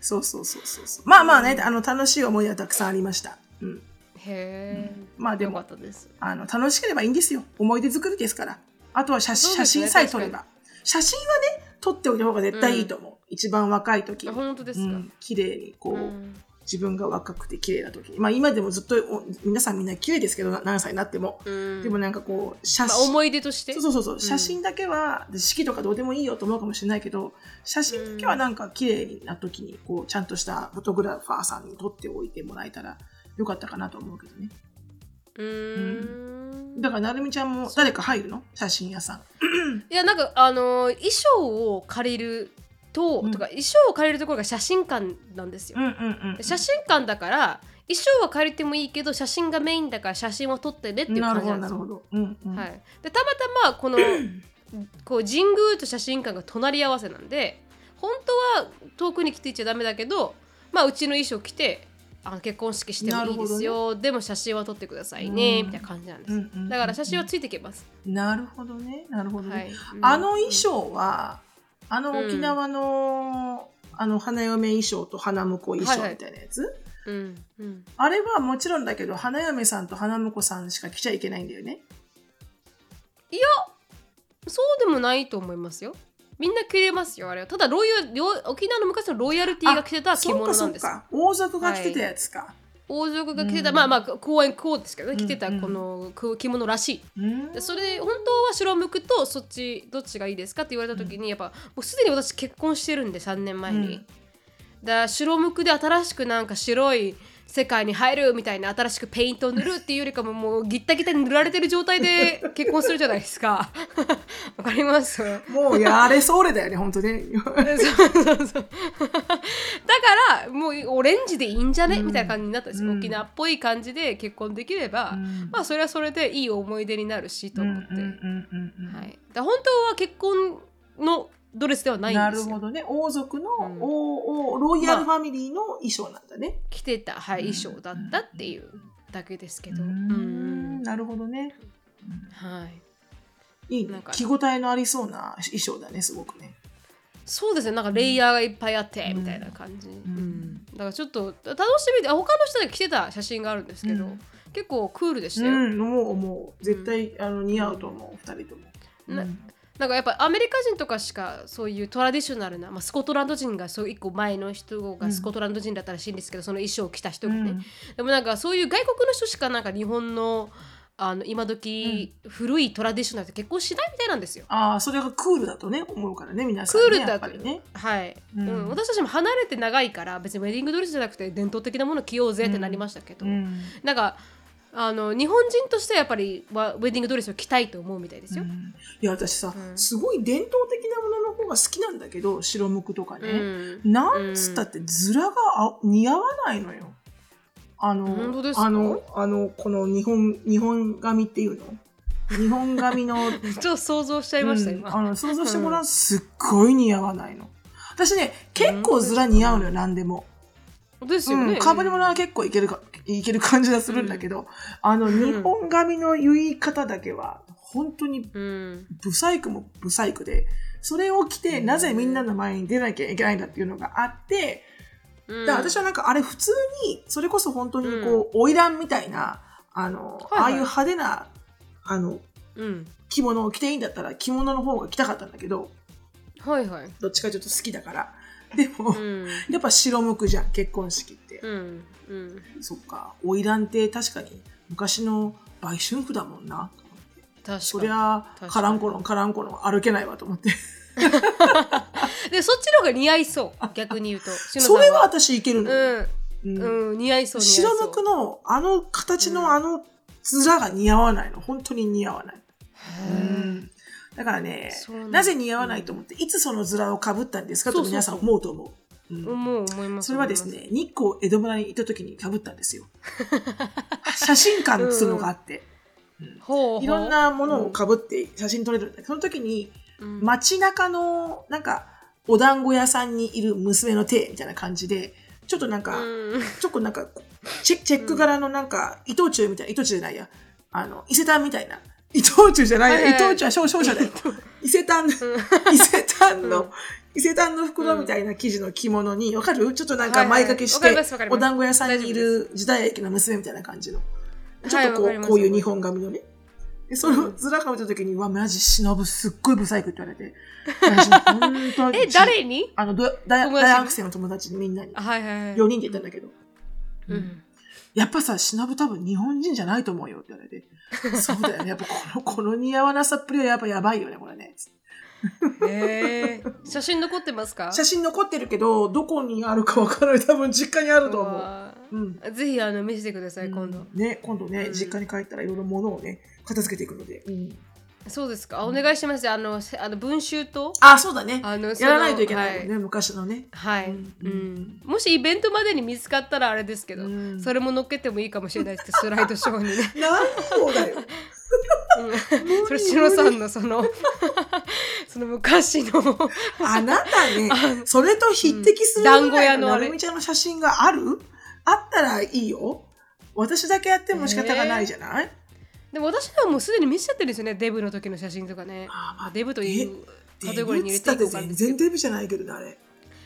そうそうそうそうそう。まあまあね、あの、楽しい思い出はたくさんありました。うん。へえ、まあでもよかったですあの、楽しければいいんですよ。思い出作りですから。あとは写,、写真さえ撮れば。写真はね、撮っておいた方が絶対いいと思う。一番若い時。本当ですか、うん、綺麗にこう、うん自分が若くて綺麗な時。に。まあ今でもずっとお皆さんみんな綺麗ですけど、な何歳になっても。うん。でもなんかこう、写まあ、真、思い出として。そうそうそう、写真だけは、で式とかどうでもいいよと思うかもしれないけど、写真だけはなんか綺麗な時に、こう、ちゃんとしたフォトグラファーさんに撮っておいてもらえたらよかったかなと思うけどね。うーん。だから、なるみちゃんも誰か入るの？写真屋さん。いやなんかあのー衣装を借りると、うん。とか衣装を借りるところが写真館なんですよ、うんうんうん。写真館だから衣装は借りてもいいけど写真がメインだから写真を撮ってねっていう感じなんですよ。なるほど。うんうん。はい、でたまたまこの こう神宮と写真館が隣り合わせなんで本当は遠くに来ていちゃダメだけど、まあ、うちの衣装着てあの結婚式してもいいですよ、でも写真は撮ってくださいね、うん。みたいな感じなんです、うんうんうんだから写真はついてきます、なるほどね。なるほどね。はい、あの衣うん装は、あの沖縄の、あの花嫁衣装と花婿衣装みたいなやつ、うんうん。あれはもちろんだけど、花嫁さんと花婿さんしか着ちゃいけないんだよね。そうでもないと思いますよ。みんな着れますよあれは。ただロイヤ沖縄の昔のロイヤルティが着てた着物なんですよ。そうかそうか。王族が着てたやつか。王族が着てた、うん。まあまあ公演こうですけどね着てたこのく着物らしい。うん。でそれで本当は白むくとそっちどっちがいいですかって言われた時にやっぱもうすでに私結婚してるんで3年前に、うん。だ白むくで新しくなんか白い世界に入るみたいな新しくペイントを塗るっていうよりかももうギッタギタに塗られてる状態で 結婚するじゃないですか。わかります？もうやれそれだよね、本当ね。そうそうそう。だからもうオレンジでいいんじゃね、うん。みたいな感じになったんですよ、うん。沖縄っぽい感じで結婚できれば、うん。まあそれはそれでいい思い出になるしと思って、はい、だ本当は結婚のドレスではないんなですよ。るほどね。王族の、うん。おおロイヤルファミリーの衣装なんだね。着てた、はい、うん衣装だったっていうだけですけど、ううん。うん。なるほどね。はい、いい。ねなんか。着応えのありそうな衣装だね、すごくね。そうですね。なんかレイヤーがいっぱいあって、うん。みたいな感じ、ん。うん。だからちょっと楽しみで他の人で着てた写真があるんですけど、うん。結構クールでしたよ、うん、思う思う。絶対、あの似合うと思う、二人とも。なうんなんかやっぱアメリカ人とかしかそういうトラディショナルな、まあ、スコットランド人がそう一個前の人がスコットランド人だったらしいんですけど、その衣装を着た人がね、でもなんかそういう外国の人しかなんか日本のあの今時、古いトラディショナルって結婚しないみたいなんですよ。ああ、それがクールだとね、思うからね、皆さん、ね。クールだとね。はい、ううん。ん私たちも離れて長いから別にウェディングドレスじゃなくて伝統的なもの着ようぜってなりましたけど、うん。なんかあの日本人としてはやっぱりわウェディングドレスを着たいと思うみたいですよ。うんいや、私さ、うんすごい伝統的なものの方が好きなんだけど、白むくとかうね。んなんつったって、ズラがあ似合わないのよ。あの、本当ですか？あの、あの、この日本、日本髪っていうの？日本髪の ちょっと想像しちゃいました、うん今。あの想像してもらうとすっごい似合わないの。私ね、結構ズラ似合うのよ、何でも。ですよね。うん、かぶり物は結構いけるか、いける感じがするんだけど、あの、日本髪の結い方だけは、本当にうん。ブサイクもブサイクで、それを着て、なぜみんなの前に出なきゃいけないんだっていうのがあって、うん。だから私はなんかあれ普通に、それこそ本当にこう、花魁みたいな、あの、はいはい。ああいう派手な、あの、うん。着物を着ていいんだったら着物の方が着たかったんだけど、はいはい。どっちかというと好きだから。でも、うんやっぱ白むくじゃん、結婚式って。うんうんそっか、花魁って確かに昔の売春婦だもんな。確かにそりゃカランコロンカランコロン歩けないわと思って。でそっちの方が似合いそう逆に言うと それは私いけるの。うんうんうん似合いそう白むくのあの形うんのあの面が似合わないの。本当に似合わない。うんだからねななぜ似合わないと思って、いつその面をかぶったんですかと皆さん思うと思う。うん。思う思いますそれはですね、日光江戸村にいた時にかぶったんですよ。写真館っつうのがあって、いろんなものをかぶって写真撮れるその時にうん。街中のなんかお団子屋さんにいる娘の手みたいな感じで、ちょっとなんか、うん。ちょっとなんかチェチェック柄のなんか伊藤忠みたいな、伊藤忠じゃないや、あの、伊勢丹みたいな。伊藤忠じゃないや、はいはい。伊藤忠は少々者だよ。伊勢丹、伊勢丹の、伊勢丹の袋みたいな生地の着物に、わかる？ちょっとなんか前掛けしはいはいお団子屋さんにいる時代劇の娘みたいな感じの。ちょっとこう、はいこういう日本髪のね。で、そのずらか見た時に、うわ、マジ忍すっごいブサイクって言われて。え誰に？あの、ど大大学生の友達にみんなに。はいはいはい。4人で言ったんだけど。うん。やっぱさ、忍多分日本人じゃないと思うよって言われて。そうだよね。やっぱこの、この似合わなさっぷりはやっぱやばいよね、これね。へー写真残ってますか？写真残ってるけど、どこにあるかわからない。多分実家にあると思う。うん。ーぜひあの見せてください今度うんね、今度ね、うん実家に帰ったらいろいろ物をね、片付けていくので。うん。そうですか？あお願いします。あのせあの文集と？あ、そうだね。あのやらないといけない。もんね、は昔のね。はい、ううん。ん。もしイベントまでに見つかったらあれですけど、うん。それも乗っけてもいいかもしれないです。スライドショーにね、なんぼだよ。うん、それしのさんのその その昔の。あなたね、それと匹敵するうん団子屋のあれ。みちゃんの写真がある？あったらいいよ。私だけやっても仕方がないじゃない、でも私はもうすでに見せちゃってるんですよね。デブの時の写真とかね。まあデブというカテデゴリーに入れてい全然デブじゃないけどね、あれ。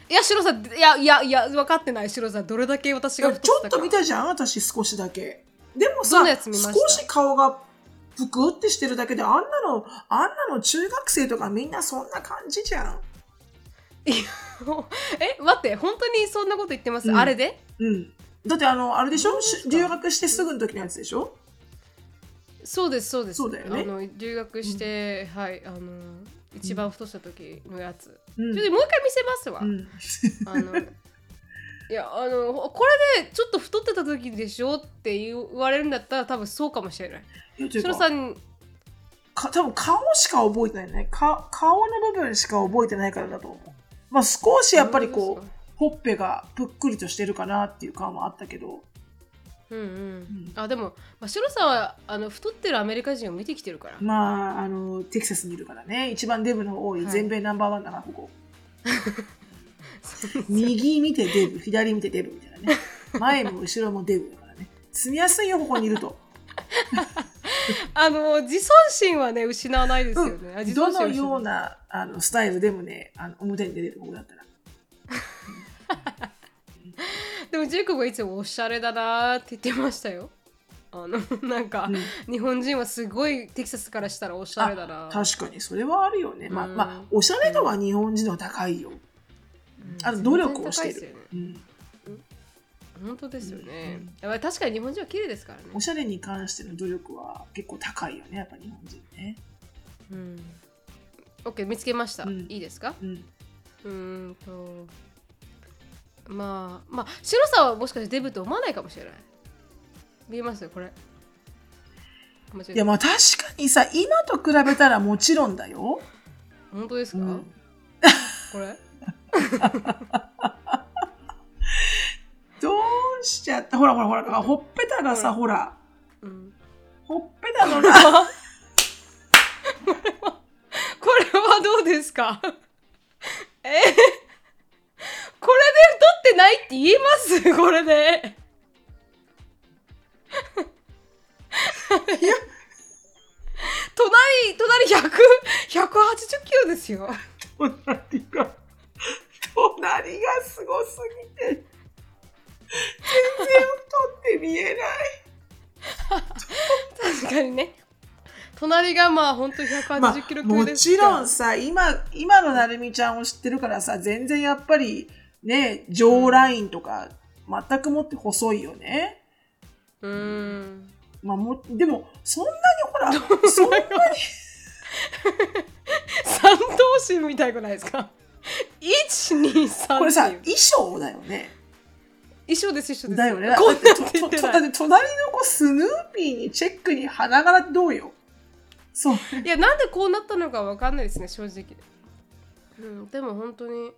いや、シロさん、いや、いや、いや、分かってない、シロさん。どれだけ私がちょっと見たじゃん私少しだけ。でもどさ少し顔がぷくってしてるだけで、あんなの、あんなの中学生とかみんなそんな感じじゃん。え、待って、本当にそんなこと言ってます、うん。あれで？うん。だってあの、あれでしょ？留学してすぐの時のやつでしょ？そうです、そうです。そうだよねあの、留学して、はい、あの、一番太した時のやつ。うんちょっともう一回見せますわ。うん。あの、いや、あの、これでちょっと太ってた時でしょって言われるんだったら、多分そうかもしれない。いやというかシロさん、か多分顔しか覚えてないねか顔の部分しか覚えてないからだと思うまあ少しやっぱりこうほっぺがぷっくりとしてるかなっていう顔もあったけどうんうん。あ、でも、まあ、シロさんは、あの、太ってるアメリカ人を見てきてるから。まああのテキサスにいるからね。一番デブの多いはい。全米ナンバーワンだなここ、右見てデブ左見てデブみたいなね。前も後ろもデブだからね。住みやすいよここにいると、あの自尊心はね失わないですよね。あ自どのようなあのスタイルでもねあの表に出れるここだったら でもジェイコブはいつもおしゃれだなーって言ってましたよ。あの なんか、うん。日本人はすごいテキサスからしたらおしゃれだな。確かにそれはあるよね、まあうん。まあおしゃれ度は日本人の高いよ、うん。あの努力をしてる。うん。本当ですよね。うん。やっぱり確かに日本人は綺麗ですからね。お。しゃれに関しての努力は結構高いよねやっぱ日本人ね、うん。OK 見つけました。うん。いいですか？うん、うーんとまあまあ白さんはもしかしてデブと思わないかもしれない。見えますよこれ。いやまあ確かにさ今と比べたらもちろんだよ、本当ですか？うん これ？どうしちゃった？ほらほらほらあほっぺたがさほらうん。ほっぺたのな これはどうですか？え？ってないって言えます？これで。隣100 180キロですよ。隣が、隣がすごすぎて、全然太って見えない。確かにね。隣がまあ本当まあ180キロ級もですちろんさ、今、今のなるみちゃんを知ってるからさ、全然やっぱりね、ジョーラインとか、全くもって細いよね。うーんまあもう、でも、そんなにほら、そんなに、三頭身みたいくないですか？123これさ、衣装だよね。一緒です一緒ですだよね。こんなんてって隣の子、スヌーピーにチェックに花柄ってどうよ。そう。いやなんでこうなったのかわかんないですね正直うんでも本当に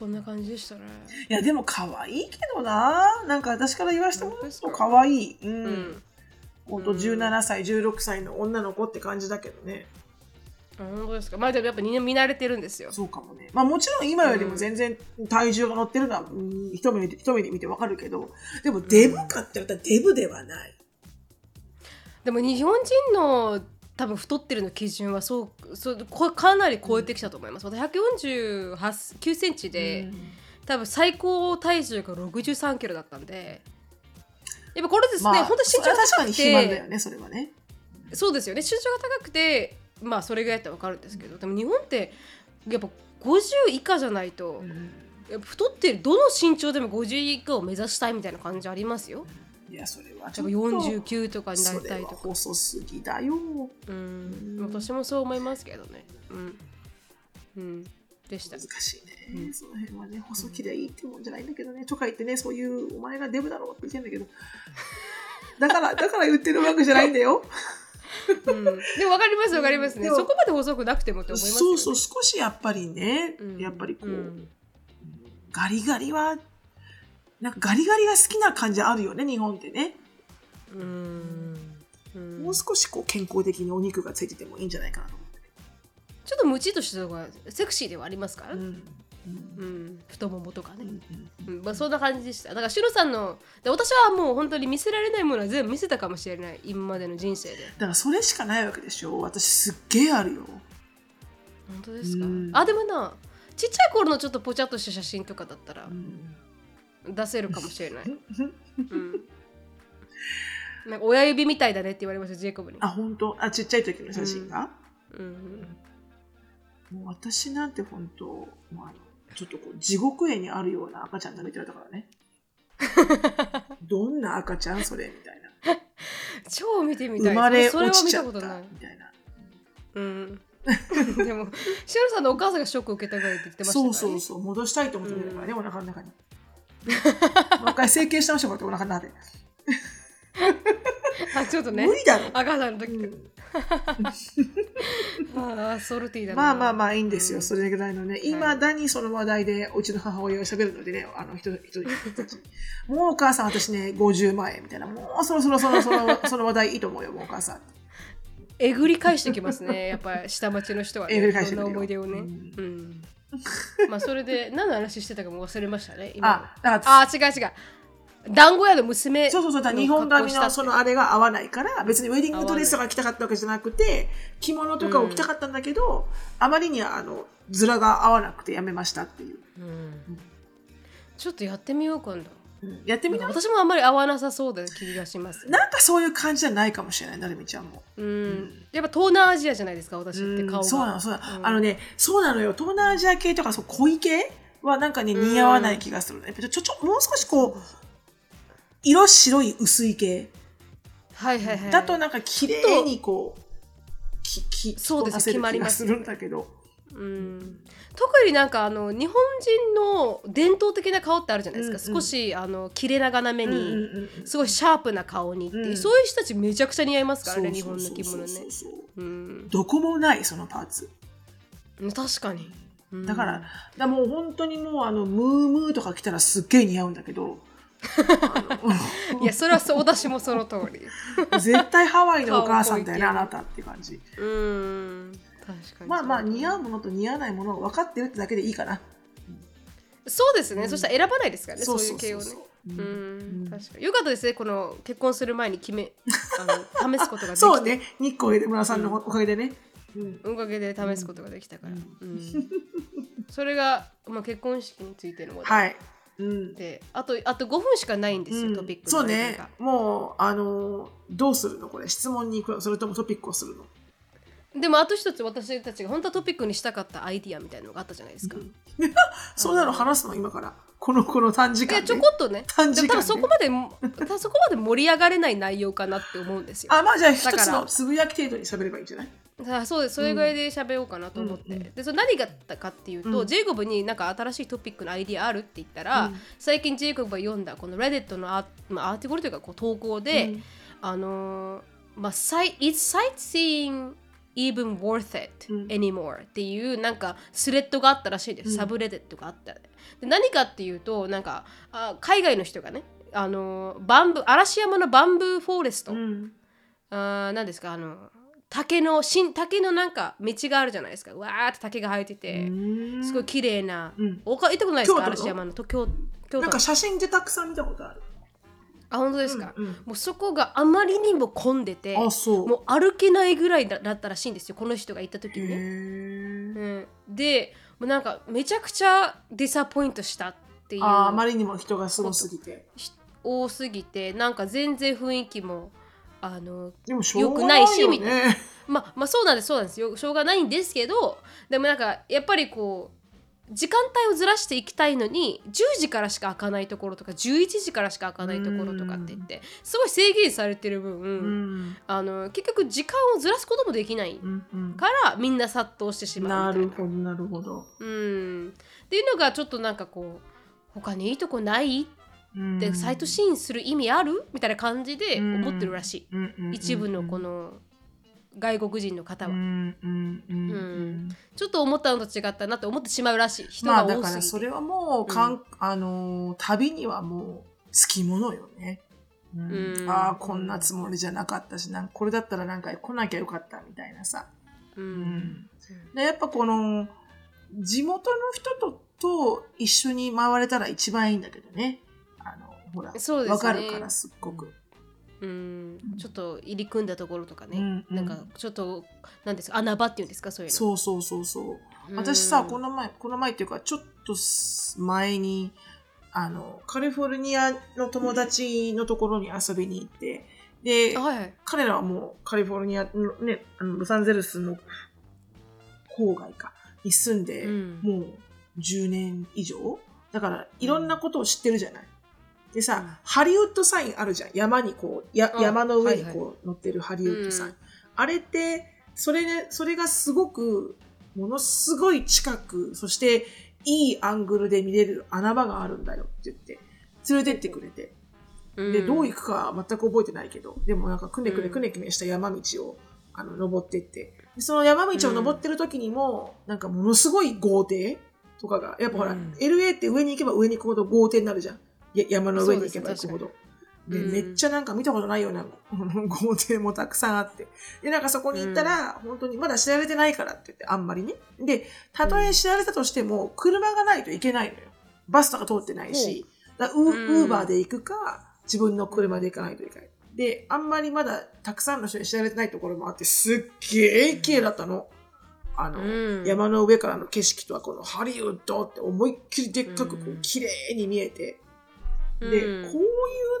こんな感じでしたねいや、でも可愛いけどな。なんか私から言わせてもらうと可愛い。う。うんんほんと17歳、16歳の女の子って感じだけどね。あ本当ですかまあでもやっぱ見見慣れてるんですよそうかもね。まあもちろん今よりも全然体重が乗ってるのは、うん一目で一目で見てわかるけど、でもデブかって言ったらデブではない。でも日本人の多分太ってるの基準はそうそうこかなり超えてきたと思います。私148センチで、うん多分最高体重が63キロだったんでやっぱこれですね、まあ、本当身長がそれは確か高くに肥満だてよね、それはね。そうですよね身長が高くてまあそれぐらいだったら分かるんですけどでも日本ってやっぱ50以下じゃないと、やっぱ太ってるどの身長でも50以下を目指したいみたいな感じありますよ。いや、それはちょっと。49とかになりたいとか。細すぎだよ。うん、私もそう思いますけどね。うん。うん。でした。難しいね、その辺はね、細きりゃいいってもんじゃないんだけどね、とか言ってね、そういう、お前がデブだろうって言ってんだけど、だから、だから言ってるわけじゃないんだよ。うん、でも分かります分かりますね。そこまで細くなくてもって思いますよ、ね。そうそう、少しやっぱりね、うんやっぱりこう、うんガリガリは、なんかガリガリが好きな感じあるよね、日本ってね。うん。うん。もう少しこう健康的にお肉がついててもいいんじゃないかなと思ちょっとムチっとしたのがセクシーではありますから、う。うん。うん。太ももとかね、うんうんまあ、そんな感じでした。だからシロさんので私はもう本当に見せられないものは全部見せたかもしれない。今までの人生で。だからそれしかないわけでしょ。私すっげえあるよ。本当ですか、うん。あでもなちっちゃい頃のちょっとぽちゃっとした写真とかだったら。うん出せるかもしれない、うん、なんか親指みたいだねって言われましたジェイコブに。あ、本当？あ、ちっちゃい時の写真が、うん。もう私なんて本当、まあちょっとこう地獄絵にあるような赤ちゃん食べてられたからね。どんな赤ちゃんそれ？みたいな。超見てみたい。生まれそれは見落ちちゃったたことない。みたいな。うん。でもシロさんのお母さんがショックを受けたぐらいって言ってましたから、ね、そうそうそう、戻したいと思ってみたからね、お腹の中に。もう一回整形してましたこうやってお腹の中で。あちょっとね。無理だろ。赤さんの時、うん。ああソルティーだな。まあまあまあいいんですよ、うん。それぐらいのね。い。まだにその話題でうちの母親が喋るのでね、あの人、人。もうお母さん私ね、50万円みたいな。もうそろそろそろそろその話題いいと思うよ、もうお母さん。えぐり返してきますね。やっぱ下町の人はね。えぐり返してくる思い出をね。ううんん、まあそれで何の話してたかも忘れましたね今あ、だあ違う違う。団子屋の娘そうそうそう、だ日本髪のそのあれが合わないから、別にウェディングドレスとか着たかったわけじゃなくて、着物とかを着たかったんだけど、あまりにあの、ズラが合わなくてやめましたっていう。うん。ちょっとやってみよう今度。うんやってみな。私もあんまり合わなさそうだ気がしますなんかそういう感じじゃないかもしれない、なるみちゃんも。うんやっぱ東南アジアじゃないですか私って顔がうんそうなの、そうなの。うんあのね、そうなのよ。東南アジア系とか、そう、濃い系はなんかね、うん似合わない気がするね。ちょ、ちょ、ちょもう少しこう、色白い薄い系。はいはいはいだとなんか綺麗にこう、き、き、そうです着こなせる決まります気がするんだけど。うん特になんかあの日本人の伝統的な顔ってあるじゃないですか、うんうん。少しあの切れ長な目に、うんうんうんすごいシャープな顔にっていう、うん。そういう人たちめちゃくちゃ似合いますからね日本の着物ね。そうん。どこもない、そのパーツ。確かに、うん。だから、だもう本当にもうあの、ムームーとか着たらすっげえ似合うんだけど、いやそれはそう私もその通り。絶対ハワイのお母さんだよね、顔あなたって感じ。うんまあまあ、似合ううものと似合わないものを分かってるってだけでいいかな。そうですね、そしたら選ばないですからね。そそううそいうう系をね。そうん。ん。確かに。よかったですね。この結婚する前に決め あの試すことができて。そうね、日光で村さんのおかげでね。うん。おかげで試すことができたから、ううん。それが、まあ、結婚式についてのはい。うん。であとあと5分しかないんですよ、うん。トピックのそう間ねが。もう、あのーどうするの？これ。質問に行くのそれともトピックをするの？でもあと一つ私たちが本当はトピックにしたかったアイディアみたいなのがあったじゃないですか。そうなの話すの今から。この、この短時間で。いやちょこっとね。短時間で多分そこまで多分そこまで盛り上がれない内容かなって思うんですよ。あ、まあじゃあ一つのつぶやき程度に喋ればいいんじゃない？あそうです。それぐらいで喋ろうかなと思って、うん。うん。でそれ何があったかっていうと、うん。ジェイコブになんか新しいトピックのアイディアあるって言ったら、うん。最近ジェイコブが読んだこの Reddit のア,、まあ、アーティクルというかこう投稿で、うん。あのーまあ、Is sightseeing even worth it うん。anymore、っていうなんかスレッドがあったらしいです、うん。サブレデットがあったで何かっていうとなんかあ海外の人がねあのーバンブー嵐山のバンブーフォレスト、うん。あー何ですか？あの竹の新竹のなんか道があるじゃないですか。わーって竹が生えてて、うん。すごい綺麗な、うん。おか行ったことないですか？嵐山の。と京京都。なんか写真でたくさん見たことある。あ本当ですか、うんうん。もうそこがあまりにも混んでてあ、そう。もう歩けないぐらいだだったらしいんですよこの人が行った時へにね、ー。うん、でもうなんかめちゃくちゃディサポイントしたっていう。あまりにも人がすごすぎて。し多すぎてなんか全然雰囲気もあのでもしょうがないよ良くないしみたね。まあまあそうなんですそうなんです。よしょうがないんですけどでもなんかやっぱりこう時間帯をずらしていきたいのに10時からしか開かないところとか11時からしか開かないところとかって言ってすごい制限されてる分、うん。あの結局時間をずらすこともできないからみんな殺到してしまなうみたいな。るほどなるほど。うん、っていうのがちょっとなんかこう他にいいとこない？うん。でサイトシーンする意味ある？みたいな感じで思ってるらしい、一部のこの外国人の方は。うんうんうんううん。んちょっと思ったのと違ったなって思ってしまうらしい。人まあだが多すぎて、からそれはもうかん、あのー旅にはもうつきものよね。うん。うん。ああこんなつもりじゃなかったしなんこれだったらなんか来なきゃよかったみたいなさ。ううん。ん。でやっぱこの地元の人とと一緒に回れたら一番いいんだけどね。あのほらね。わかるからすっごく。うん。ちょっと入り組んだところとかね、うんうん。なんかちょっとなんですか？穴場っていうんですか？そういうの。そうそうそうそう。うん。私さ、この前、この前っていうか、ちょっと前に、あの、カリフォルニアの友達のところに遊びに行って、で、はいはい。彼らはもうカリフォルニアのね、あのロサンゼルスの郊外か、に住んで、うん。もう10年以上？だから、いろんなことを知ってるじゃない。でさ、うんハリウッドサインあるじゃん。山にこう、やあ山の上にはいこう乗ってるハリウッドサイン。うんあれって、それね、それがすごく、ものすごい近く、そしていいアングルで見れる穴場があるんだよって言って、連れてってくれて。で、どう行くかは全く覚えてないけど、でもなんかくねくねくねくねした山道を、あの、登ってって。でその山道を登ってる時にも、なんかものすごい豪邸とかが、やっぱほら、うん LA って上に行けば上に行くほど豪邸になるじゃん。や山の上に行けば行くほど。で、うんめっちゃなんか見たことないような 豪邸もたくさんあって。で、なんかそこに行ったら、本当にまだ知られてないからって言って、あんまりね。で、たとえ知られたとしても、車がないといけないのよ。バスとか通ってないし、だウウーバーで行くか、自分の車で行かないといけない。で、あんまりまだたくさんの人に知られてないところもあって、すっげえ綺麗だったの。あの、うん山の上からの景色とはこのハリウッドって思いっきりでっかくこううん綺麗に見えて、で、うん。こうい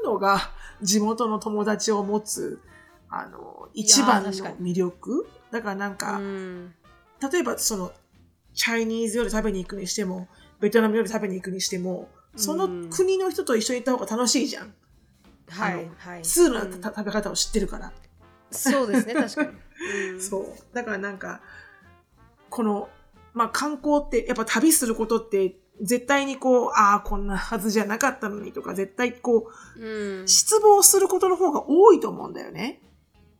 うのが 地元の友達を持つ、あの、一番の魅力？だからなんか、うん。例えばその、チャイニーズ料理食べに行くにしても、ベトナム料理食べに行くにしても、その国の人と一緒に行った方が楽しいじゃん。はいはい。ツールうん。のた食べ方を知ってるから。そうですね確かに、うん。そう。だからなんか、この、まあ観光って、やっぱ旅することって、絶対にこう、ああ、こんなはずじゃなかったのにとか、絶対こう、うん。失望することの方が多いと思うんだよね。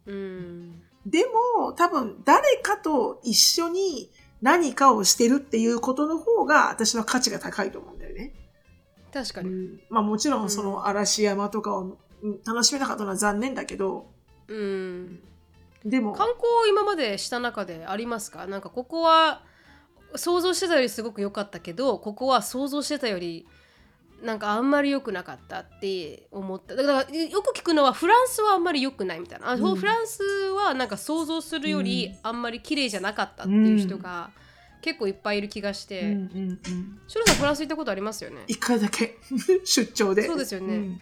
うん。でも、多分、誰かと一緒に何かをしてるっていうことの方が、私は価値が高いと思うんだよね。確かに、うん、まあもちろん、その嵐山とかをうん楽しめなかったのは残念だけど、うん、でも、観光今までした中でありますか？なんかここは想像してたよりすごく良かったけどここは想像してたよりなんかあんまり良くなかったって思った。だからよく聞くのはフランスはあんまり良くないみたいな、あうん。フランスはなんか想像するよりあんまり綺麗じゃなかったっていう人が結構いっぱいいる気がして、うんうんうん。シロさんフランス行ったことありますよね？一回だけ 出張で。そうですよね、ん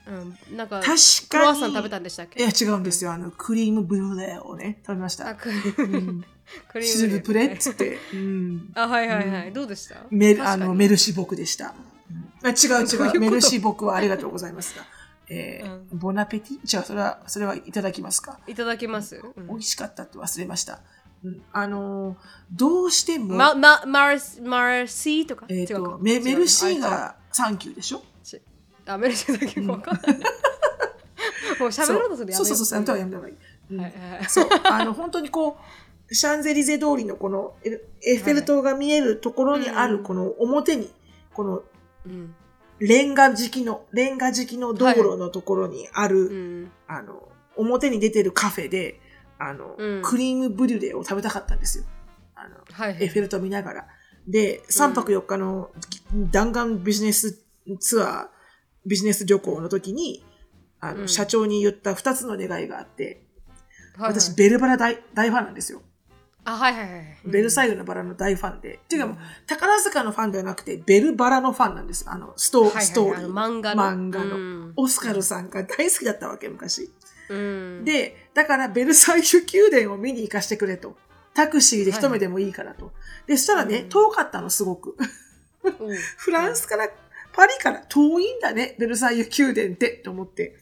うんなんか確クロワかに。ッサン食べたんでしたっけ？いや違うんですよ。あのクリームブリュレをね食べました。あクうんクリシルブプレッねツって。うんあはいはいはい、うんどうでした？メあのメルシーボクでした。あ違う違う。メルシーボクはありがとうございますが。えーうボナペティ？じゃあそれはそれはいただきますか？いただけます、うん美味しかったって忘れました。うんあのーどうしても、ま、ま、マルス、マルシーとか？えっ、違うかとメメルシー。がサンキューでしょ？ちあ、メルシーだけわかんない。もう喋ろうとするとやめよそうそうそう、やめた方がやめた方がいい。うんはいはいはいそう、あの、本当にこう、シャンゼリゼ通りのこのエッフェル塔が見えるところにある、うんこの表に、このうん。レンガ敷きの、レンガ敷きの道路のところにある、うん。あの、表に出てるカフェで、あの、うんクリームブリュレを食べたかったんですよ。あの、はいはい。エッフェル塔見ながら。で、3泊4日の弾丸ビジネスツアー、ビジネス旅行の時に、あの、うん社長に言った2つの願いがあって、はいはい私、ベルバラ大大ファンなんですよ。あ、はいはいはい。ベルサイユのバラの大ファンで。っていうかもう、宝塚のファンではなくて、ベルバラのファンなんです。あの、ストー,、リー。漫画の漫画のうんオスカルさんが大好きだったわけ、昔。うん。で、だからベルサイユ宮殿を見に行かしてくれと。タクシーで一目でもいいからと。で、そしたらね、うん遠かったの、すごく。うん、フランスから、パリから遠いんだね、ベルサイユ宮殿って、と思って。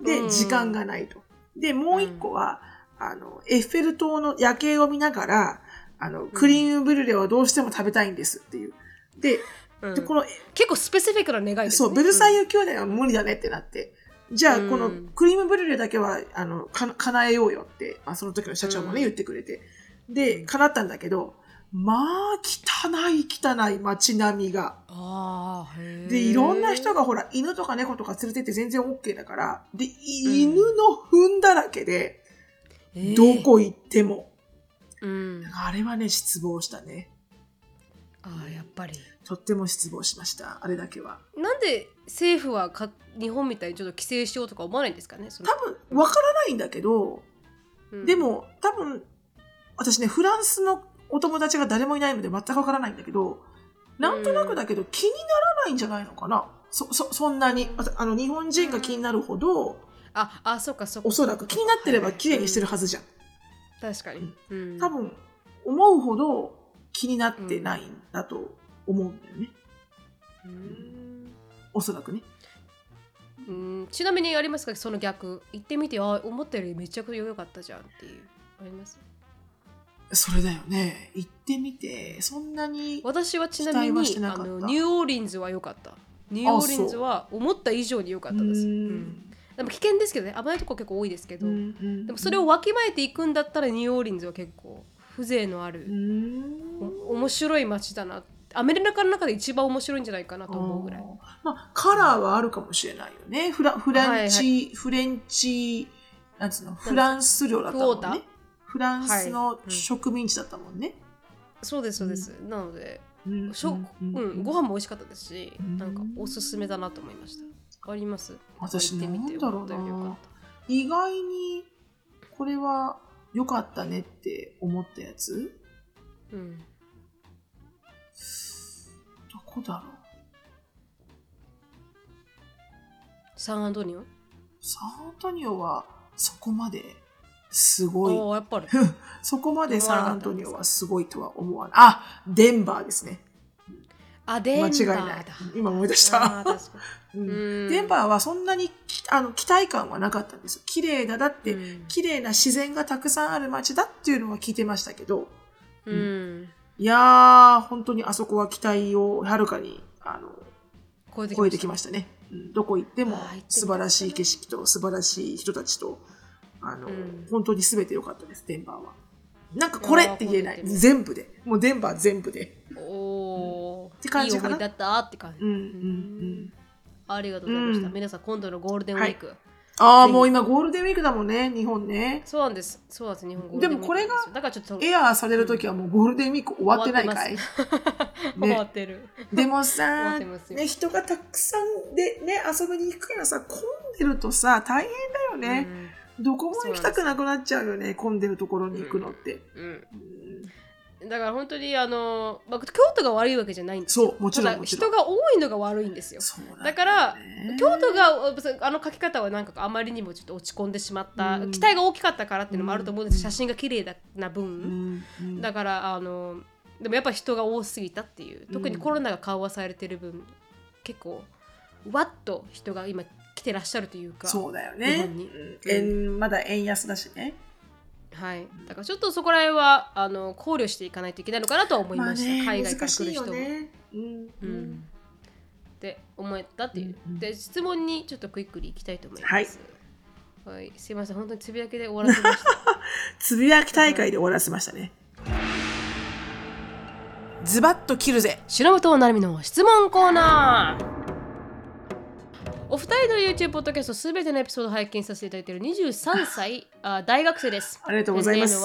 で、うん時間がないと。で、もう一個は、あの、エッフェル塔の夜景を見ながら、あの、クリームブリュレをどうしても食べたいんですっていう。で、うんでこの、結構スペシフィックな願いですね。そう、ベルサイユ。ユ宮殿は無理だねってなって。じゃあ、うんこのクリームブリュレだけは、あの、か叶えようよって、あその時の社長もね、うん言ってくれて。で、叶ったんだけど、まあ、汚い汚い街並みが。で、いろんな人がほら、犬とか猫とか連れてって全然 OK だから、で、犬の糞だらけで、どこ行っても。うん。あれはね、失望したね。ああ、やっぱり。とっても失望しました。あれだけは。なんで政府はか日本みたいにちょっと規制しようとか思わないんですかね多分、わからないんだけど、うんでも、多分、私ね、フランスのお友達が誰もいないので全くわからないんだけど、なんとなくだけど気にならないんじゃないのかな？そ、そ、そんなに。ああの、日本人が気になるほど、あ、あ、そっかそっか。おそらく気になってれば綺麗にしてるはずじゃん。確かに。うん多分、思うほど気になってないんだと思うんだよね。うんおそらくね。うんちなみにありますか？その逆。行ってみて、あ、思ったよりめちゃくちゃ良かったじゃんっていう。あります？それだよね。行ってみて、そんなに。私はちなみにあのニューオーリンズは良かった。ニューオーリンズは思った以上に良かったです。ううんんでも危険ですけどね、危ないとこ結構多いですけど、うんでもそれをわきまえていくんだったらニューオーリンズは結構風情のある面白い街だな。アメリカの中で一番面白いんじゃないかなと思うぐらい。まあ、カラーはあるかもしれないよね。フラフレンチ、フレンチ、なんつうの、フランス領だったもんね。フランスのはいうん植民地だったもんね。そうですそうです。なので、うんしょうん、ご飯も美味しかったですし、うんなんかおすすめだなと思いました。あります？私なんだろうな意外に、これは良かったねって思ったやつ？たうん。どこだろう？サンアントニオ？サンアントニオはそこまですごい。やっぱり。そこまでサンアントニオはすごいとは思わない。あ、デンバーですね。あ、デンバ間違い。ない。今思い出した。デンバーはそんなにきあの期待感はなかったんですよ。綺麗だ。だって、うん綺麗な自然がたくさんある街だっていうのは聞いてましたけど、うん。いやー、本当にあそこは期待をはるかにあの超えて超えてきまましたね。うんどこ行っても素晴らしい景色と素晴らしい人たちと、あの、うん本当に全て良かったです、デンバーは。なんかこれって言えない。全部で。もうデンバー全部で。した。おーて感じかな？いい思いだったって感じ。うんうんうん。ありがとうございました。うん皆さん、今度のゴールデンウィーク、ああ、ぜひもう今ゴールデンウィークだもんね、日本ね。そうなんです。そうなんです。日本語でもこれがだからちょっとエアーされるときはもうゴールデンウィーク終わってないかい？終わってます終わってる。でもさ、ね、人がたくさんでね、遊びに行くからさ、混んでるとさ、大変だよね。どこも行きたくなくなっちゃうよね、混んでるところに行くのって。うん。うんだから本当にあの、まあ、京都が悪いわけじゃないんですよ。そう、もちろん。人が多いのが悪いんですよ。だからね京都があの書き方はなんかあまりにもちょっと落ち込んでしまった、うん期待が大きかったからっていうのもあると思うんです、うん写真が綺麗な分、うんうんだからあのでもやっぱ人が多すぎたっていう特にコロナが緩和されてる分、結構わっと人が今来てらっしゃるというかそうだよ日ね。うん円まだ円安だしね。はい、だからちょっとそこら辺はあの考慮していかないといけないのかなとは思いました、ね海外から来る人も。よね。うんううんんって思ったっていう、うんうんで質問にちょっとクイックリいきたいと思います。はい、すいません本当につぶやきで終わらせました。つぶやき大会で終わらせましたね。ズバッと切るぜ。白本なるみの質問コーナーお二人の YouTube ポッドキャストすべてのエピソードを拝見させていただいている23歳あ大学生です。ありがとうございます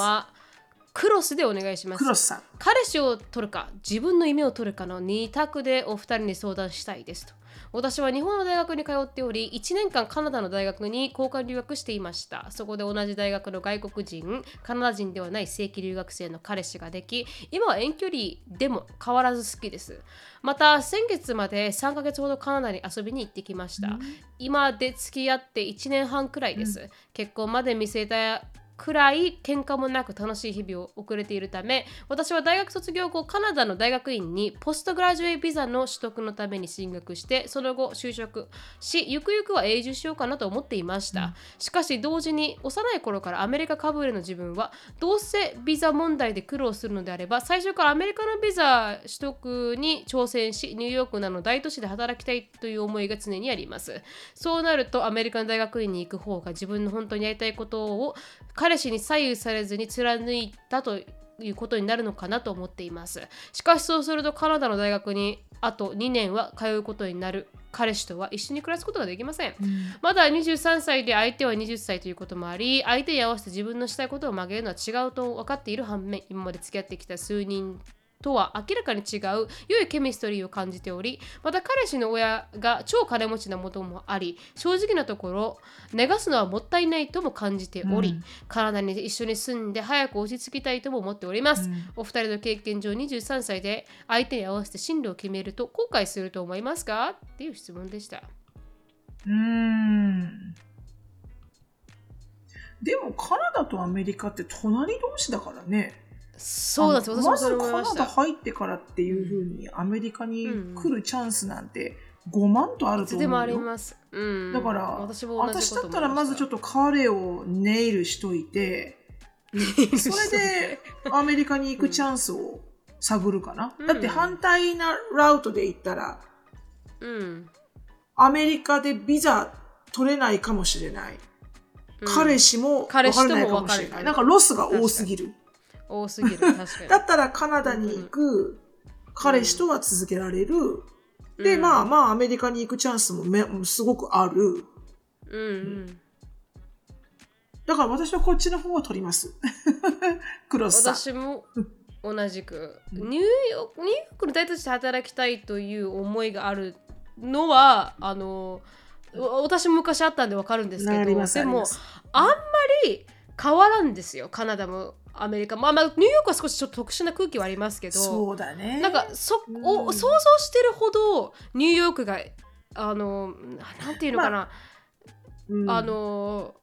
クロスでお願いしますク。ロスさん。彼氏を取るか自分の夢を取るかの2択でお二人に相談したいですと私は日本の大学に通っており1年間カナダの大学に交換留学していました。そこで同じ大学の外国人カナダ人ではない正規留学生の彼氏ができ今は遠距離でも変わらず好きです。また先月まで3ヶ月ほどカナダに遊びに行ってきました、今で付き合って1年半くらいです、結婚まで見据えたくらい喧嘩もなく楽しい日々を送れているため私は大学卒業後カナダの大学院にポストグラジュエビザの取得のために進学してその後就職しゆくゆくは永住しようかなと思っていました、しかし同時に幼い頃からアメリカかぶれの自分はどうせビザ問題で苦労するのであれば最初からアメリカのビザ取得に挑戦しニューヨークなどの大都市で働きたいという思いが常にあります。そうなるとアメリカの大学院に行く方が自分の本当にやりたいことを彼氏に左右されずに貫いたということになるのかなと思っています。しかしそうするとカナダの大学にあと2年は通うことになる。彼氏とは一緒に暮らすことができません。まだ23歳で相手は20歳ということもあり相手に合わせて自分のしたいことを曲げるのは違うと分かっている反面今まで付き合ってきた数人とは明らかに違う良いケミストリーを感じておりまた彼氏の親が超金持ちなこともあり正直なところ寝かすのはもったいないとも感じており、うん。カナダに一緒に住んで早く落ち着きたいとも思っております、うん。お二人の経験上23歳で相手に合わせて進路を決めると後悔すると思いますか？っていう質問でした。うーん。でもカナダとアメリカって隣同士だからね。そうなんですあの私もそれ思いまずカナダ入ってからっていうふうにアメリカに来るチャンスなんて5万とあると思うよ。いつでもあります、うん、だから私も私だったらまずちょっとと彼をネイルしといて、それでアメリカに行くチャンスを探るかな。うんだって反対なラウトで行ったら、うんアメリカでビザ取れないかもしれない。うん彼氏も分からないかもしれない。なんかロスが多すぎる。多すぎる。確かに。だったらカナダに行く彼氏とは続けられる。で、うん。まあまあアメリカに行くチャンスもめすごくある。うんうん。だから私はこっちの方を取ります。クロスさん。私も同じく。ニューヨークニューヨークの大都市で働きたいという思いがあるのはあのわ私も昔あったんでわかるんですけどでもあんまり変わらんですよ。カナダもアメリカ。も、まあ、まあニューヨークは少しちょっと特殊な空気はありますけどそうだね。なんかそ、おうん。想像してるほどニューヨークがあのななんていうのかな、うん。あの